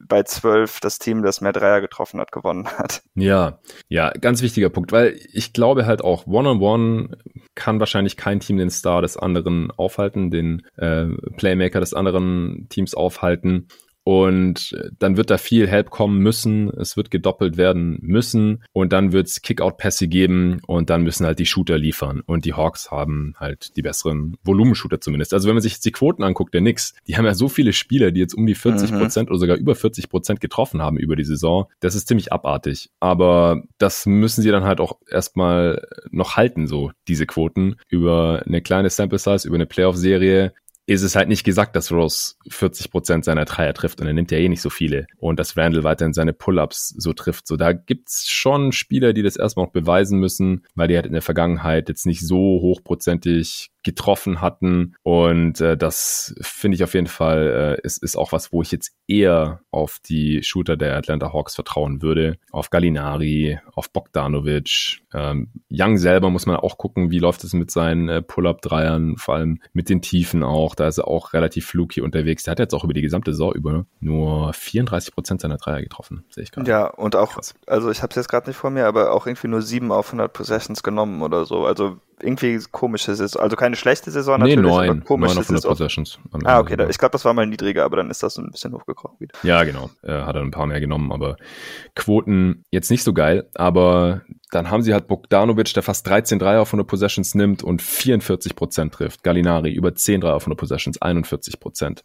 Bei zwölf das Team, das mehr Dreier getroffen hat, gewonnen hat. Ja, ja, ganz wichtiger Punkt, weil ich glaube halt auch, One-on-One -on -one kann wahrscheinlich kein Team den Star des anderen aufhalten, den äh, Playmaker des anderen Teams aufhalten. Und dann wird da viel Help kommen müssen. Es wird gedoppelt werden müssen. Und dann wird es Kick-Out-Pässe geben. Und dann müssen halt die Shooter liefern. Und die Hawks haben halt die besseren Volumenshooter zumindest. Also wenn man sich jetzt die Quoten anguckt, der Knicks, die haben ja so viele Spieler, die jetzt um die 40 mhm. Prozent mhm. oder sogar über 40 Prozent getroffen haben über die Saison. Das ist ziemlich abartig. Aber das müssen sie dann halt auch erstmal noch halten, so diese Quoten über eine kleine Sample Size, über eine Playoff-Serie ist es halt nicht gesagt, dass Rose 40 Prozent seiner Dreier trifft und er nimmt ja eh nicht so viele und dass Randall weiterhin seine Pull-ups so trifft. So, da gibt's schon Spieler, die das erstmal noch beweisen müssen, weil die halt in der Vergangenheit jetzt nicht so hochprozentig getroffen hatten. Und äh, das finde ich auf jeden Fall, äh, ist, ist auch was, wo ich jetzt eher auf die Shooter der Atlanta Hawks vertrauen würde. Auf Gallinari, auf Bogdanovic. Ähm, Young selber muss man auch gucken, wie läuft es mit seinen äh, Pull-Up-Dreiern, vor allem mit den Tiefen auch. Da ist er auch relativ fluky unterwegs. Der hat jetzt auch über die gesamte Saison über nur 34 Prozent seiner Dreier getroffen, sehe ich gerade. Ja, und auch, Krass. also ich habe es jetzt gerade nicht vor mir, aber auch irgendwie nur 7 auf 100 Possessions genommen oder so. Also irgendwie komische Saison. Also keine schlechte Saison natürlich, nee, neun, aber komische neun Saison. Possessions. Ah, okay. Da, ich glaube, das war mal niedriger, aber dann ist das so ein bisschen hochgekrochen wieder. Ja, genau. Er hat ein paar mehr genommen, aber Quoten jetzt nicht so geil. Aber dann haben sie halt Bogdanovic, der fast 13 Dreier auf 100 Possessions nimmt und 44 Prozent trifft. Gallinari über 10 Dreier auf 100 Possessions, 41 Prozent.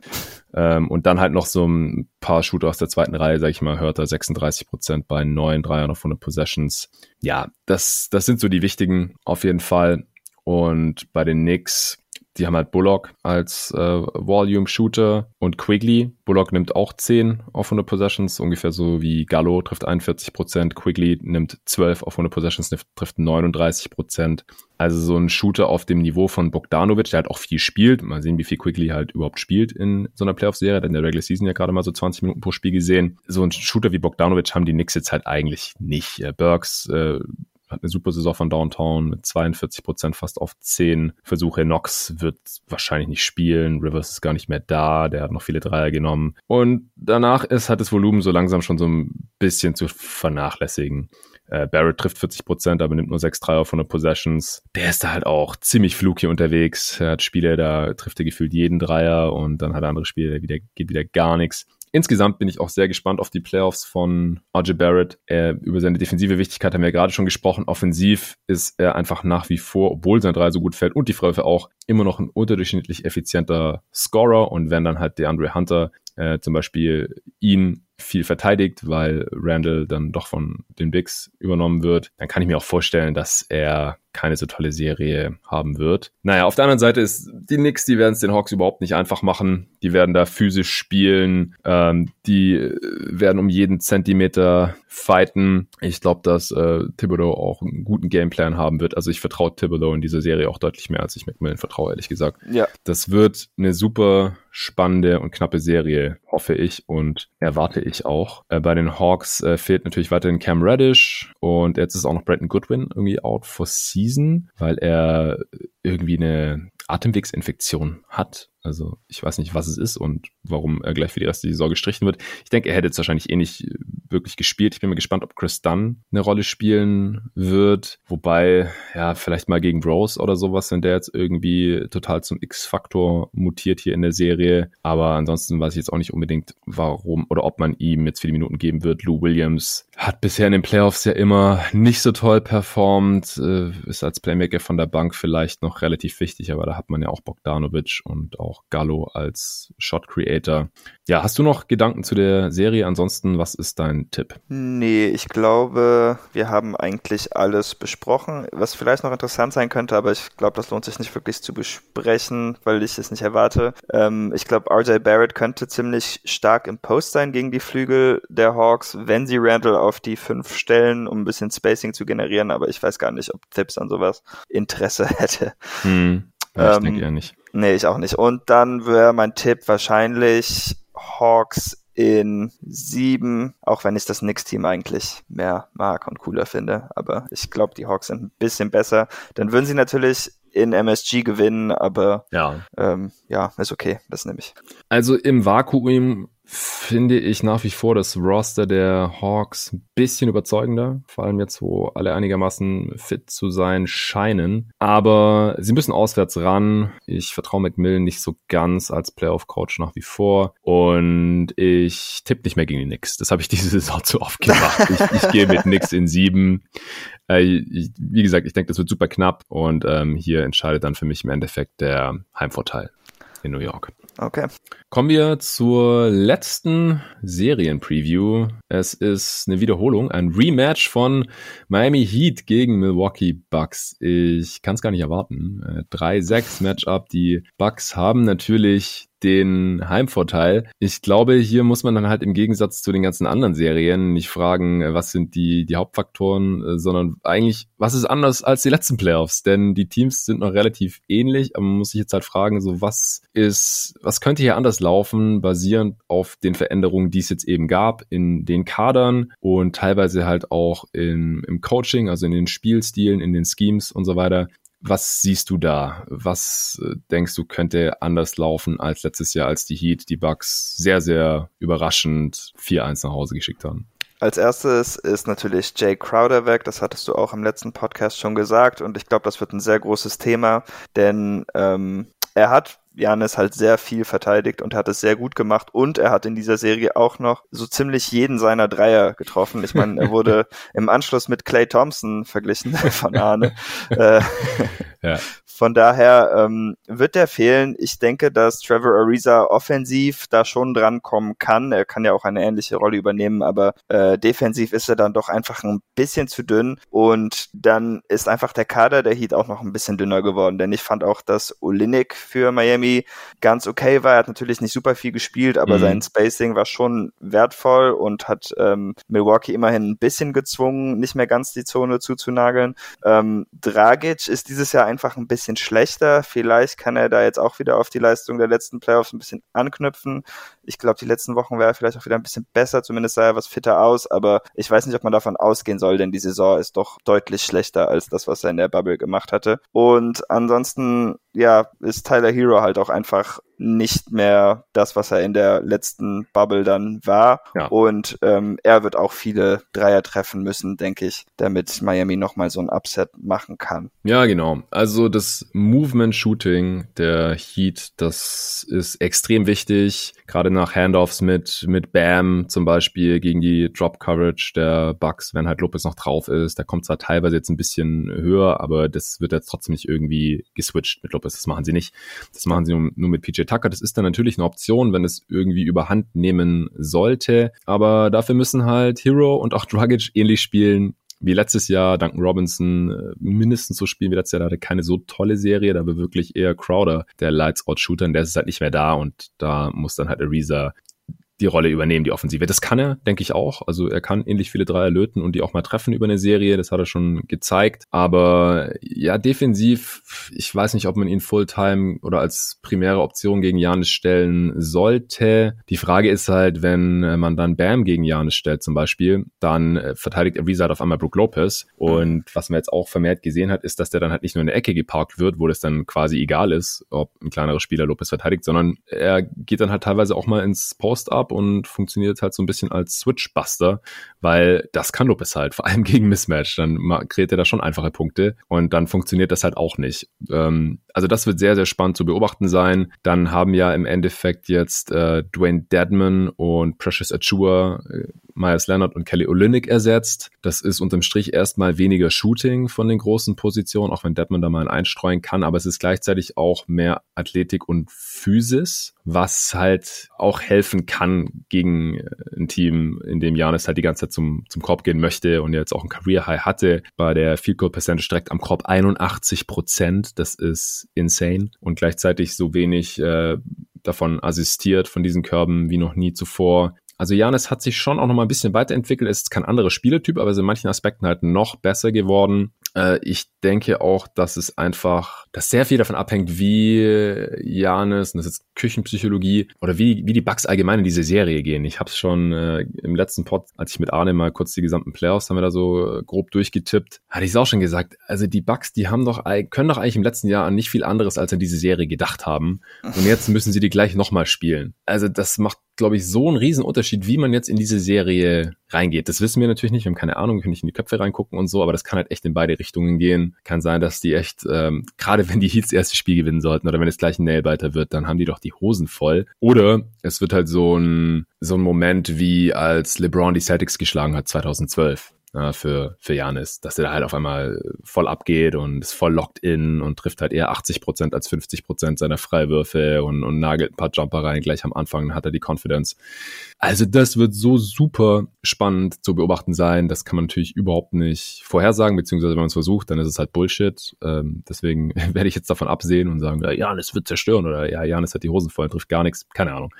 ähm, und dann halt noch so ein paar Shooter aus der zweiten Reihe, sag ich mal, hört er 36 Prozent bei 9 Dreiern auf 100 Possessions. Ja, das, das sind so die wichtigen auf jeden Fall. Und bei den Knicks die haben halt Bullock als äh, Volume-Shooter und Quigley. Bullock nimmt auch 10 auf 100 Possessions, ungefähr so wie Gallo trifft 41 Prozent. Quigley nimmt 12 auf 100 Possessions, trifft 39 Prozent. Also so ein Shooter auf dem Niveau von Bogdanovic, der halt auch viel spielt. Mal sehen, wie viel Quigley halt überhaupt spielt in so einer Playoff-Serie. Denn der Regular Season ja gerade mal so 20 Minuten pro Spiel gesehen. So ein Shooter wie Bogdanovic haben die Knicks jetzt halt eigentlich nicht. Äh, Burks äh, hat eine super Saison von Downtown mit 42 Prozent fast auf 10 Versuche. Knox wird wahrscheinlich nicht spielen. Rivers ist gar nicht mehr da. Der hat noch viele Dreier genommen. Und danach ist halt das Volumen so langsam schon so ein bisschen zu vernachlässigen. Äh, Barrett trifft 40 Prozent, aber nimmt nur 6 Dreier von den Possessions. Der ist da halt auch ziemlich fluky unterwegs. Er hat Spiele, da trifft er gefühlt jeden Dreier und dann hat er andere Spiele, da wieder, geht wieder gar nichts. Insgesamt bin ich auch sehr gespannt auf die Playoffs von RJ Barrett. Er, über seine defensive Wichtigkeit haben wir ja gerade schon gesprochen. Offensiv ist er einfach nach wie vor, obwohl sein Drei so gut fällt und die Freiwürfe auch, immer noch ein unterdurchschnittlich effizienter Scorer. Und wenn dann halt der Andre Hunter äh, zum Beispiel ihn viel verteidigt, weil Randall dann doch von den Bigs übernommen wird, dann kann ich mir auch vorstellen, dass er keine so tolle Serie haben wird. Naja, auf der anderen Seite ist die Knicks, die werden es den Hawks überhaupt nicht einfach machen. Die werden da physisch spielen, ähm, die äh, werden um jeden Zentimeter fighten. Ich glaube, dass äh, Thibodeau auch einen guten Gameplan haben wird. Also ich vertraue Thibodeau in dieser Serie auch deutlich mehr, als ich McMillan vertraue, ehrlich gesagt. Ja. Das wird eine super spannende und knappe Serie, hoffe ich und erwarte ich auch. Äh, bei den Hawks äh, fehlt natürlich weiterhin Cam Reddish und jetzt ist auch noch Brandon Goodwin irgendwie out for season, weil er irgendwie eine Atemwegsinfektion hat. Also ich weiß nicht, was es ist und warum er gleich für die restliche Saison gestrichen wird. Ich denke, er hätte jetzt wahrscheinlich eh nicht äh, wirklich gespielt. Ich bin mal gespannt, ob Chris Dunn eine Rolle spielen wird. Wobei, ja, vielleicht mal gegen Rose oder sowas, wenn der jetzt irgendwie total zum X-Faktor mutiert hier in der Serie. Aber ansonsten weiß ich jetzt auch nicht unbedingt, warum oder ob man ihm jetzt viele Minuten geben wird. Lou Williams hat bisher in den Playoffs ja immer nicht so toll performt, äh, ist als Playmaker von der Bank vielleicht noch relativ wichtig, aber da hat man ja auch Bogdanovic und auch Gallo als Shot Creator. Ja, hast du noch Gedanken zu der Serie? Ansonsten, was ist dein Tipp? Nee, ich glaube, wir haben eigentlich alles besprochen. Was vielleicht noch interessant sein könnte, aber ich glaube, das lohnt sich nicht wirklich zu besprechen, weil ich es nicht erwarte. Ähm, ich glaube, RJ Barrett könnte ziemlich stark im Post sein gegen die Flügel der Hawks, wenn sie Randall auf die fünf stellen, um ein bisschen Spacing zu generieren, aber ich weiß gar nicht, ob Tipps an sowas Interesse *laughs* hätte. Hm. Ja, ich ähm, denke eher nicht. Nee, ich auch nicht. Und dann wäre mein Tipp wahrscheinlich Hawks in sieben, auch wenn ich das Knicks-Team eigentlich mehr mag und cooler finde. Aber ich glaube, die Hawks sind ein bisschen besser. Dann würden sie natürlich in MSG gewinnen, aber ja, ähm, ja ist okay, das nehme ich. Also im Vakuum finde ich nach wie vor das Roster der Hawks ein bisschen überzeugender, vor allem jetzt, wo alle einigermaßen fit zu sein scheinen. Aber sie müssen auswärts ran. Ich vertraue McMillan nicht so ganz als Playoff-Coach nach wie vor. Und ich tippe nicht mehr gegen die Knicks. Das habe ich *laughs* diese Saison zu oft gemacht. ich, ich gehe mit Knicks in sieben. Äh, wie gesagt, ich denke, das wird super knapp. Und ähm, hier entscheidet dann für mich im Endeffekt der Heimvorteil in New York. Okay. Kommen wir zur letzten Serienpreview. Es ist eine Wiederholung, ein Rematch von Miami Heat gegen Milwaukee Bucks. Ich kann es gar nicht erwarten. 3-6 äh, Matchup. Die Bucks haben natürlich den Heimvorteil. Ich glaube, hier muss man dann halt im Gegensatz zu den ganzen anderen Serien nicht fragen, äh, was sind die, die Hauptfaktoren, äh, sondern eigentlich, was ist anders als die letzten Playoffs? Denn die Teams sind noch relativ ähnlich, aber man muss sich jetzt halt fragen, so was ist, was könnte hier anders laufen, basierend auf den Veränderungen, die es jetzt eben gab in den Kadern und teilweise halt auch in, im Coaching, also in den Spielstilen, in den Schemes und so weiter. Was siehst du da? Was äh, denkst du könnte anders laufen als letztes Jahr, als die Heat die Bucks sehr, sehr überraschend 4-1 nach Hause geschickt haben? Als erstes ist natürlich Jay Crowder weg. Das hattest du auch im letzten Podcast schon gesagt. Und ich glaube, das wird ein sehr großes Thema, denn ähm, er hat Janis halt sehr viel verteidigt und hat es sehr gut gemacht und er hat in dieser Serie auch noch so ziemlich jeden seiner Dreier getroffen. Ich meine, er wurde *laughs* im Anschluss mit Clay Thompson verglichen *laughs* von Arne. äh, *laughs* ja. Von daher ähm, wird der fehlen. Ich denke, dass Trevor Ariza offensiv da schon dran kommen kann. Er kann ja auch eine ähnliche Rolle übernehmen, aber äh, defensiv ist er dann doch einfach ein bisschen zu dünn. Und dann ist einfach der Kader der Heat auch noch ein bisschen dünner geworden. Denn ich fand auch, dass Olinik für Miami ganz okay war. Er hat natürlich nicht super viel gespielt, aber mhm. sein Spacing war schon wertvoll und hat ähm, Milwaukee immerhin ein bisschen gezwungen, nicht mehr ganz die Zone zuzunageln. Ähm, Dragic ist dieses Jahr einfach ein bisschen bisschen schlechter. Vielleicht kann er da jetzt auch wieder auf die Leistung der letzten Playoffs ein bisschen anknüpfen. Ich glaube, die letzten Wochen wäre er vielleicht auch wieder ein bisschen besser. Zumindest sah er was fitter aus. Aber ich weiß nicht, ob man davon ausgehen soll, denn die Saison ist doch deutlich schlechter als das, was er in der Bubble gemacht hatte. Und ansonsten, ja, ist Tyler Hero halt auch einfach nicht mehr das, was er in der letzten Bubble dann war. Ja. Und ähm, er wird auch viele Dreier treffen müssen, denke ich, damit Miami nochmal so ein Upset machen kann. Ja, genau. Also das Movement-Shooting der Heat, das ist extrem wichtig. Gerade nach Handoffs mit, mit Bam zum Beispiel gegen die Drop-Coverage der Bucks, wenn halt Lopez noch drauf ist. Da kommt zwar teilweise jetzt ein bisschen höher, aber das wird jetzt trotzdem nicht irgendwie geswitcht mit Lopez. Das machen sie nicht. Das machen sie nur, nur mit PJ Tucker. Das ist dann natürlich eine Option, wenn es irgendwie überhand nehmen sollte. Aber dafür müssen halt Hero und auch Dragic ähnlich spielen wie letztes Jahr. Duncan Robinson äh, mindestens so spielen wie letztes Jahr. Da hatte keine so tolle Serie. Da war wirklich eher Crowder der Lights-Out-Shooter. Und der ist halt nicht mehr da. Und da muss dann halt Ariza die Rolle übernehmen, die Offensive. Das kann er, denke ich auch. Also er kann ähnlich viele Dreier löten und die auch mal treffen über eine Serie. Das hat er schon gezeigt. Aber ja, defensiv, ich weiß nicht, ob man ihn Fulltime oder als primäre Option gegen Janis stellen sollte. Die Frage ist halt, wenn man dann Bam gegen Janis stellt zum Beispiel, dann äh, verteidigt Ariza auf einmal Brook Lopez. Und was man jetzt auch vermehrt gesehen hat, ist, dass der dann halt nicht nur in der Ecke geparkt wird, wo das dann quasi egal ist, ob ein kleinerer Spieler Lopez verteidigt, sondern er geht dann halt teilweise auch mal ins Post-Up ab und funktioniert halt so ein bisschen als Switchbuster, weil das kann Lopez halt, vor allem gegen Mismatch. Dann kreiert er da schon einfache Punkte und dann funktioniert das halt auch nicht. Ähm, also das wird sehr, sehr spannend zu beobachten sein. Dann haben ja im Endeffekt jetzt äh, Dwayne Deadman und Precious Achua äh, Myers Leonard und Kelly Olynyk ersetzt. Das ist unterm Strich erstmal weniger Shooting von den großen Positionen, auch wenn Deadman da mal einstreuen kann, aber es ist gleichzeitig auch mehr Athletik und Physis, was halt auch helfen kann gegen äh, ein Team, in dem Janis halt die ganze Zeit zum, zum Korb gehen möchte und jetzt auch ein Career High hatte. Bei der Field Goal Percentage direkt am Korb 81 Prozent. Das ist insane und gleichzeitig so wenig äh, davon assistiert von diesen Körben wie noch nie zuvor. Also Janis hat sich schon auch noch mal ein bisschen weiterentwickelt. Ist kein anderer Spieletyp, aber ist in manchen Aspekten halt noch besser geworden. Äh, ich denke auch, dass es einfach, dass sehr viel davon abhängt, wie Janis, und das ist Küchenpsychologie, oder wie, wie die Bugs allgemein in diese Serie gehen. Ich habe es schon äh, im letzten Pod, als ich mit Arne mal kurz die gesamten Playoffs, haben wir da so äh, grob durchgetippt, hatte ich es auch schon gesagt. Also die Bugs, die haben doch, können doch eigentlich im letzten Jahr an nicht viel anderes als an diese Serie gedacht haben. Und jetzt müssen sie die gleich nochmal spielen. Also das macht glaube ich, so ein Riesenunterschied, wie man jetzt in diese Serie reingeht. Das wissen wir natürlich nicht, wir haben keine Ahnung, wir können nicht in die Köpfe reingucken und so, aber das kann halt echt in beide Richtungen gehen. Kann sein, dass die echt, ähm, gerade wenn die Heats erste Spiel gewinnen sollten oder wenn es gleich ein Nailbiter wird, dann haben die doch die Hosen voll. Oder es wird halt so ein, so ein Moment wie als LeBron die Celtics geschlagen hat 2012 äh, für, für Janis, dass er da halt auf einmal voll abgeht und ist voll locked in und trifft halt eher 80 Prozent als 50 Prozent seiner Freiwürfe und, und nagelt ein paar Jumper rein. Gleich am Anfang hat er die Confidence. Also das wird so super spannend zu beobachten sein. Das kann man natürlich überhaupt nicht vorhersagen, beziehungsweise wenn man es versucht, dann ist es halt Bullshit. Ähm, deswegen *laughs* werde ich jetzt davon absehen und sagen, ja, Janis wird zerstören oder ja, Janis hat die Hosen voll, trifft gar nichts. Keine Ahnung.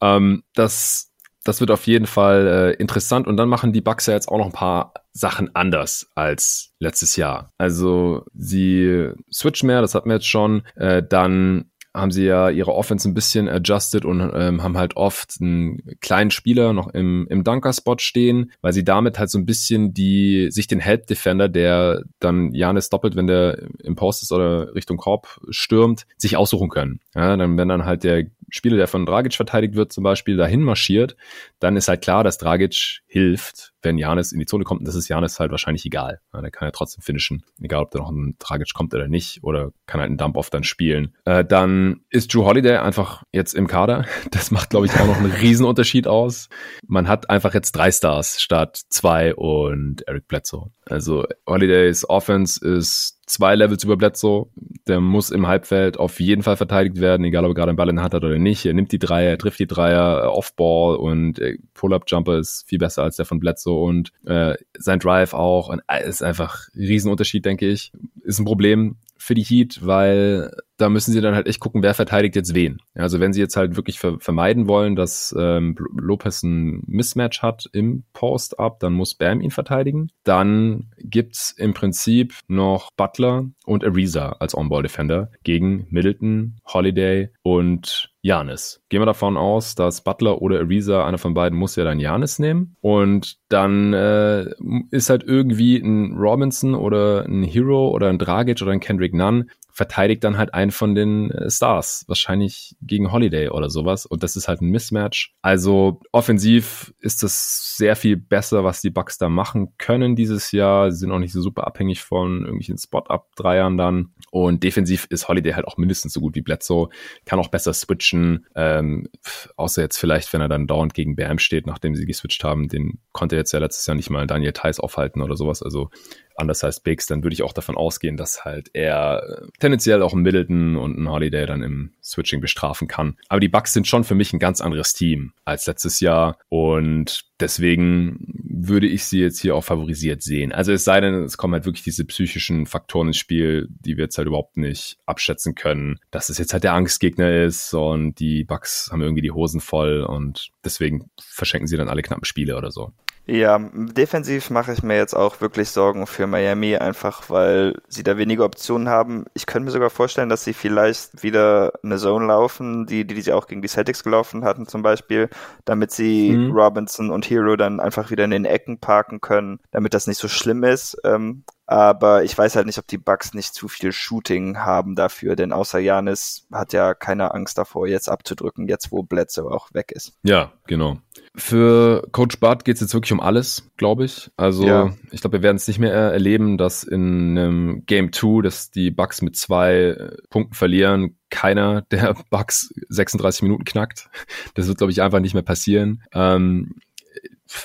Ähm, das das wird auf jeden Fall äh, interessant. Und dann machen die Bucks ja jetzt auch noch ein paar Sachen anders als letztes Jahr. Also sie switchen mehr, das hatten wir jetzt schon. Äh, dann haben sie ja ihre Offense ein bisschen adjusted und ähm, haben halt oft einen kleinen Spieler noch im, im Dunker-Spot stehen, weil sie damit halt so ein bisschen die, sich den Help-Defender, der dann Janis doppelt, wenn der im Post ist oder Richtung Korb stürmt, sich aussuchen können. Ja, dann, wenn dann halt der Spieler, der von Dragic verteidigt wird, zum Beispiel dahin marschiert, dann ist halt klar, dass Dragic hilft, wenn Janis in die Zone kommt. Und das ist Janis halt wahrscheinlich egal. Ja, der kann ja trotzdem finishen, egal ob da noch ein Dragic kommt oder nicht, oder kann halt einen Dump-Off dann spielen. Äh, dann ist Drew Holiday einfach jetzt im Kader. *laughs* Das macht, glaube ich, auch noch einen Riesenunterschied aus. Man hat einfach jetzt drei Stars statt zwei und Eric Bledsoe. Also Holidays Offense ist zwei Levels über Bledsoe. Der muss im Halbfeld auf jeden Fall verteidigt werden, egal ob er gerade einen Ball in der Hand hat oder nicht. Er nimmt die Dreier, er trifft die Dreier, äh, Off-Ball und äh, Pull-Up-Jumper ist viel besser als der von Bledsoe und äh, sein Drive auch. Und, äh, ist einfach ein Riesenunterschied, denke ich. Ist ein Problem für die Heat, weil da müssen sie dann halt echt gucken, wer verteidigt jetzt wen. Also wenn sie jetzt halt wirklich ver vermeiden wollen, dass ähm, Lopez ein Mismatch hat im Post-Up, dann muss Bam ihn verteidigen. Dann gibt's im Prinzip noch Butler und Ariza als On-Ball-Defender gegen Middleton, Holiday und Janis. Gehen wir davon aus, dass Butler oder Ariza, einer von beiden, muss ja dann Janis nehmen. Und dann äh, ist halt irgendwie ein Robinson oder ein Hero oder ein Dragic oder ein Kendrick Nunn verteidigt dann halt einen von den äh, Stars, wahrscheinlich gegen Holiday oder sowas. Und das ist halt ein Mismatch. Also offensiv ist das sehr viel besser, was die Bucks da machen können dieses Jahr. Sie sind auch nicht so super abhängig von irgendwelchen Spot-Up-Dreiern dann. Und defensiv ist Holiday halt auch mindestens so gut wie Bledsoe. Kann auch besser switchen. Ähm, außer jetzt vielleicht, wenn er dann dauernd gegen Bam steht, nachdem sie geswitcht haben. Den konnte jetzt ja letztes Jahr nicht mal Daniel Theiss aufhalten oder sowas. Also anders heißt Biggs, dann würde ich auch davon ausgehen, dass halt er äh, tendenziell auch ein Middleton und ein Holiday dann im Switching bestrafen kann. Aber die Bucks sind schon für mich ein ganz anderes Team als letztes Jahr und deswegen würde ich sie jetzt hier auch favorisiert sehen. Also es sei denn, es kommen halt wirklich diese psychischen Faktoren ins Spiel, die wir jetzt halt überhaupt nicht abschätzen können, dass es jetzt halt der Angstgegner ist und die Bucks haben irgendwie die Hosen voll und deswegen verschenken sie dann alle knappen Spiele oder so. Ja, defensiv mache ich mir jetzt auch wirklich Sorgen für Miami, einfach weil sie da wenige Optionen haben. Ich könnte mir sogar vorstellen, dass sie vielleicht wieder eine Zone laufen, die, die, sie auch gegen die Celtics gelaufen hatten zum Beispiel, damit sie mhm. Robinson und Hero dann einfach wieder in den Ecken parken können, damit das nicht so schlimm ist. Ähm, aber ich weiß halt nicht, ob die Bucks nicht zu viel Shooting haben dafür, denn außer Janis hat ja keine Angst davor, jetzt abzudrücken, jetzt wo Bledsoe auch weg ist. Ja, genau. Für Coach Bart geht es jetzt wirklich um alles, glaube ich. Also ja. ich glaube, wir werden es nicht mehr erleben, dass in einem Game 2, dass die Bucks mit zwei äh, Punkten verlieren, keiner *laughs* der Bucks 36 Minuten knackt. Das wird, glaube ich, einfach nicht mehr passieren. Ähm,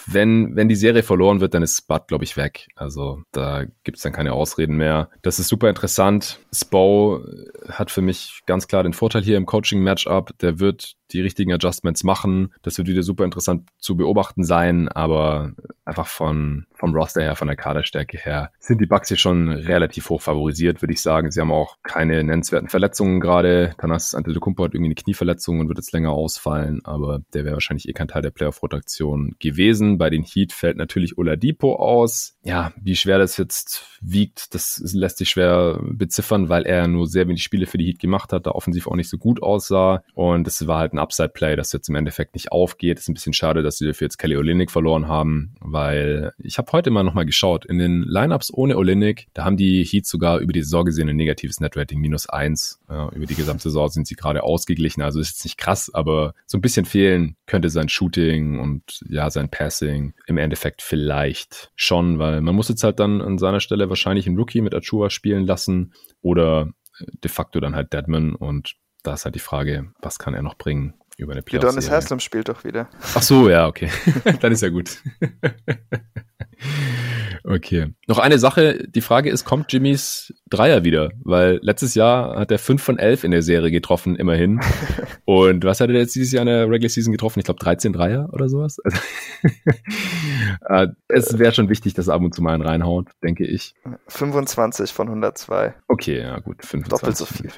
wenn, wenn die Serie verloren wird, dann ist Spud, glaube ich, weg. Also da gibt's dann keine Ausreden mehr. Das ist super interessant. Spo hat für mich ganz klar den Vorteil hier im Coaching-Matchup. Der wird die richtigen Adjustments machen. Das wird wieder super interessant zu beobachten sein, aber einfach von, vom Roster her, von der Kaderstärke her, sind die Bucks hier schon relativ hoch favorisiert, würde ich sagen. Sie haben auch keine nennenswerten Verletzungen gerade. Tanas Antetokounmpo hat irgendwie eine Knieverletzung und wird jetzt länger ausfallen, aber der wäre wahrscheinlich eh kein Teil der Playoff-Rotation gewesen gewesen. Bei den Heat fällt natürlich Oladipo aus. Ja, wie schwer das jetzt wiegt, das lässt sich schwer beziffern, weil er nur sehr wenig Spiele für die Heat gemacht hat, da offensiv auch nicht so gut aussah. Und es war halt ein Upside-Play, das jetzt im Endeffekt nicht aufgeht. Ist ein bisschen schade, dass sie dafür jetzt Kelly Olynyk verloren haben, weil ich habe heute mal nochmal geschaut. In den Lineups ohne Olynyk, da haben die Heat sogar über die Saison gesehen ein negatives Netrating minus eins. Ja, über die gesamte Saison sind sie gerade ausgeglichen. Also ist jetzt nicht krass, aber so ein bisschen fehlen könnte sein Shooting und ja, sein Passing im Endeffekt vielleicht schon, weil man muss jetzt halt dann an seiner Stelle wahrscheinlich einen Rookie mit Achua spielen lassen oder de facto dann halt Deadman und da ist halt die Frage, was kann er noch bringen über eine Playoff. Udonis Haslam spielt doch wieder. Ach so, ja, okay. *laughs* dann ist ja gut. *laughs* Okay. Noch eine Sache. Die Frage ist, kommt Jimmys Dreier wieder? Weil letztes Jahr hat er 5 von 11 in der Serie getroffen, immerhin. *laughs* Und was hat er jetzt dieses Jahr in der Regular Season getroffen? Ich glaube 13 Dreier oder sowas. Also äh, es wäre schon wichtig, dass er ab und zu mal einen reinhaut, denke ich. 25 von 102. Okay, ja gut. 25. Doppelt so viel.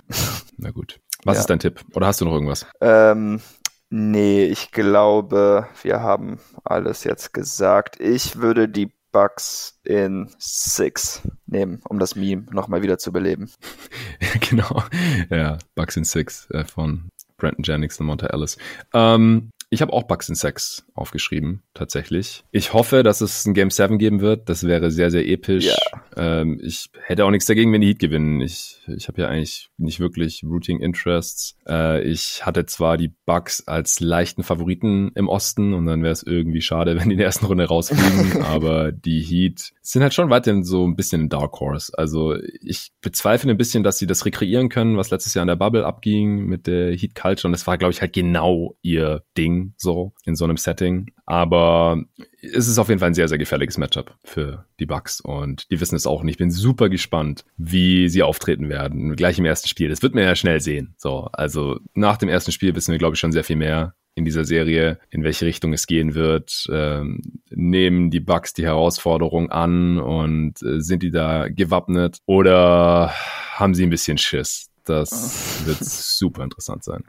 Na gut. Was ja. ist dein Tipp? Oder hast du noch irgendwas? Ähm, nee, ich glaube, wir haben alles jetzt gesagt. Ich würde die Bugs in Six nehmen, um das Meme nochmal wieder zu beleben. *laughs* genau. Ja, Bugs in Six äh, von Brandon Jennings und Monte Ellis. Ähm, ich habe auch Bugs in Sex aufgeschrieben, tatsächlich. Ich hoffe, dass es ein Game 7 geben wird. Das wäre sehr, sehr episch. Ja. Ähm, ich hätte auch nichts dagegen, wenn die Heat gewinnen. Ich, ich habe ja eigentlich nicht wirklich Routing Interests. Äh, ich hatte zwar die Bugs als leichten Favoriten im Osten und dann wäre es irgendwie schade, *laughs* wenn die in der ersten Runde rausfliegen. *laughs* aber die Heat sind halt schon weiterhin so ein bisschen ein Dark Horse. Also ich bezweifle ein bisschen, dass sie das rekreieren können, was letztes Jahr in der Bubble abging mit der Heat Culture. Und das war, glaube ich, halt genau ihr Ding so in so einem Setting. Aber es ist auf jeden Fall ein sehr, sehr gefährliches Matchup für die Bucks und die wissen es auch nicht. Ich bin super gespannt, wie sie auftreten werden. Gleich im ersten Spiel. Das wird man ja schnell sehen. So, also nach dem ersten Spiel wissen wir, glaube ich, schon sehr viel mehr in dieser Serie, in welche Richtung es gehen wird. Ähm, nehmen die Bucks die Herausforderung an und äh, sind die da gewappnet oder haben sie ein bisschen Schiss? Das *laughs* wird super interessant sein.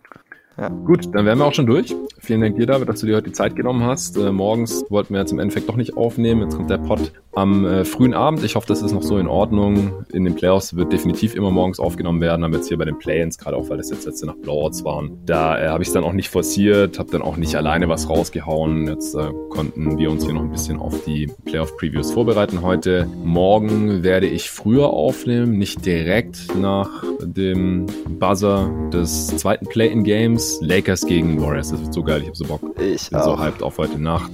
Ja. Gut, dann wären wir auch schon durch. Vielen Dank dir, David, dass du dir heute die Zeit genommen hast. Äh, morgens wollten wir jetzt im Endeffekt doch nicht aufnehmen. Jetzt kommt der Pod am äh, frühen Abend. Ich hoffe, das ist noch so in Ordnung. In den Playoffs wird definitiv immer morgens aufgenommen werden. Aber jetzt hier bei den Play-ins, gerade auch, weil das jetzt letzte Nacht Blowouts waren, da äh, habe ich es dann auch nicht forciert, habe dann auch nicht alleine was rausgehauen. Jetzt äh, konnten wir uns hier noch ein bisschen auf die Playoff-Previews vorbereiten heute. Morgen werde ich früher aufnehmen, nicht direkt nach dem Buzzer des zweiten Play-in-Games. Lakers gegen Warriors. Das wird so geil, ich habe so Bock. Ich bin auch. so hyped auf heute Nacht.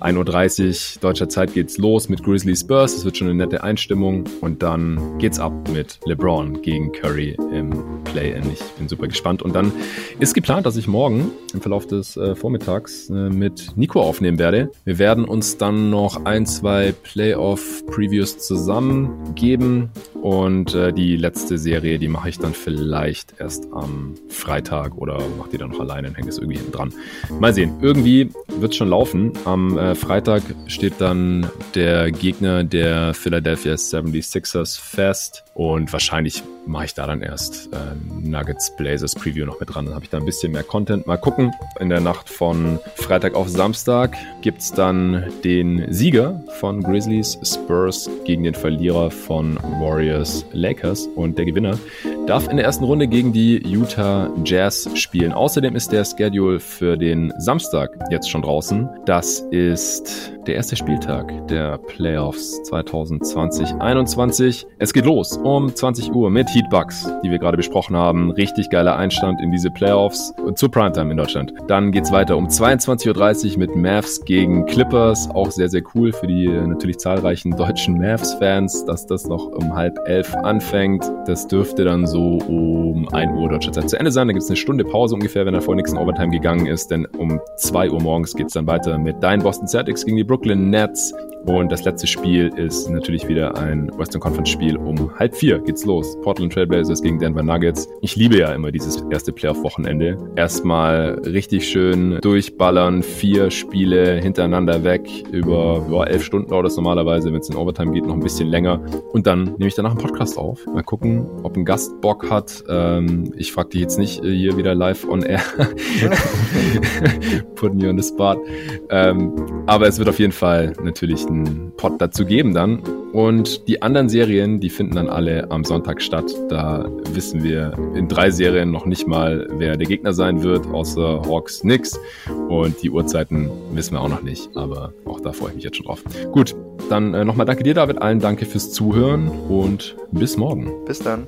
1.30 Uhr deutscher Zeit geht's los mit Grizzly Spurs. Das wird schon eine nette Einstimmung. Und dann geht's ab mit LeBron gegen Curry im Play-In. Ich bin super gespannt. Und dann ist geplant, dass ich morgen im Verlauf des äh, Vormittags äh, mit Nico aufnehmen werde. Wir werden uns dann noch ein, zwei Playoff-Previews zusammen geben. Und äh, die letzte Serie, die mache ich dann vielleicht erst am Freitag oder mache die dann noch alleine und hänge es irgendwie hinten dran. Mal sehen. Irgendwie wird's schon laufen. Am äh, Freitag steht dann der Gegner der Philadelphia 76ers fest. Und wahrscheinlich mache ich da dann erst äh, Nuggets Blazers Preview noch mit dran. Dann habe ich da ein bisschen mehr Content. Mal gucken. In der Nacht von Freitag auf Samstag gibt es dann den Sieger von Grizzlies Spurs gegen den Verlierer von Warriors Lakers. Und der Gewinner darf in der ersten Runde gegen die Utah Jazz spielen. Außerdem ist der Schedule für den Samstag jetzt schon draußen. Das ist der erste Spieltag der Playoffs 2020-21. Es geht los um 20 Uhr mit Heatbugs, die wir gerade besprochen haben. Richtig geiler Einstand in diese Playoffs zur Primetime in Deutschland. Dann geht's weiter um 22.30 Uhr mit Mavs gegen Clippers. Auch sehr, sehr cool für die natürlich zahlreichen deutschen Mavs-Fans, dass das noch um halb elf anfängt. Das dürfte dann so um 1 Uhr deutscher Zeit zu Ende sein. Da gibt's eine Stunde Pause ungefähr, wenn er vor nichts in Overtime gegangen ist. Denn um 2 Uhr morgens geht's dann weiter mit deinen Boston Celtics gegen die Brooklyn Nets. Und das letzte Spiel ist natürlich wieder ein Western Conference Spiel. Um halb vier geht's los. Portland Trailblazers gegen Denver Nuggets. Ich liebe ja immer dieses erste Playoff-Wochenende. Erstmal richtig schön durchballern, vier Spiele hintereinander weg. Über ja, elf Stunden dauert es normalerweise, wenn es in Overtime geht, noch ein bisschen länger. Und dann nehme ich danach einen Podcast auf. Mal gucken, ob ein Gast Bock hat. Ähm, ich frage dich jetzt nicht äh, hier wieder live on air. *laughs* Putting you on the spot. Ähm, aber es wird auf jeden jeden Fall natürlich einen Pod dazu geben dann. Und die anderen Serien, die finden dann alle am Sonntag statt. Da wissen wir in drei Serien noch nicht mal, wer der Gegner sein wird, außer Hawks nix. Und die Uhrzeiten wissen wir auch noch nicht, aber auch da freue ich mich jetzt schon drauf. Gut, dann äh, nochmal danke dir, David. Allen danke fürs Zuhören und bis morgen. Bis dann.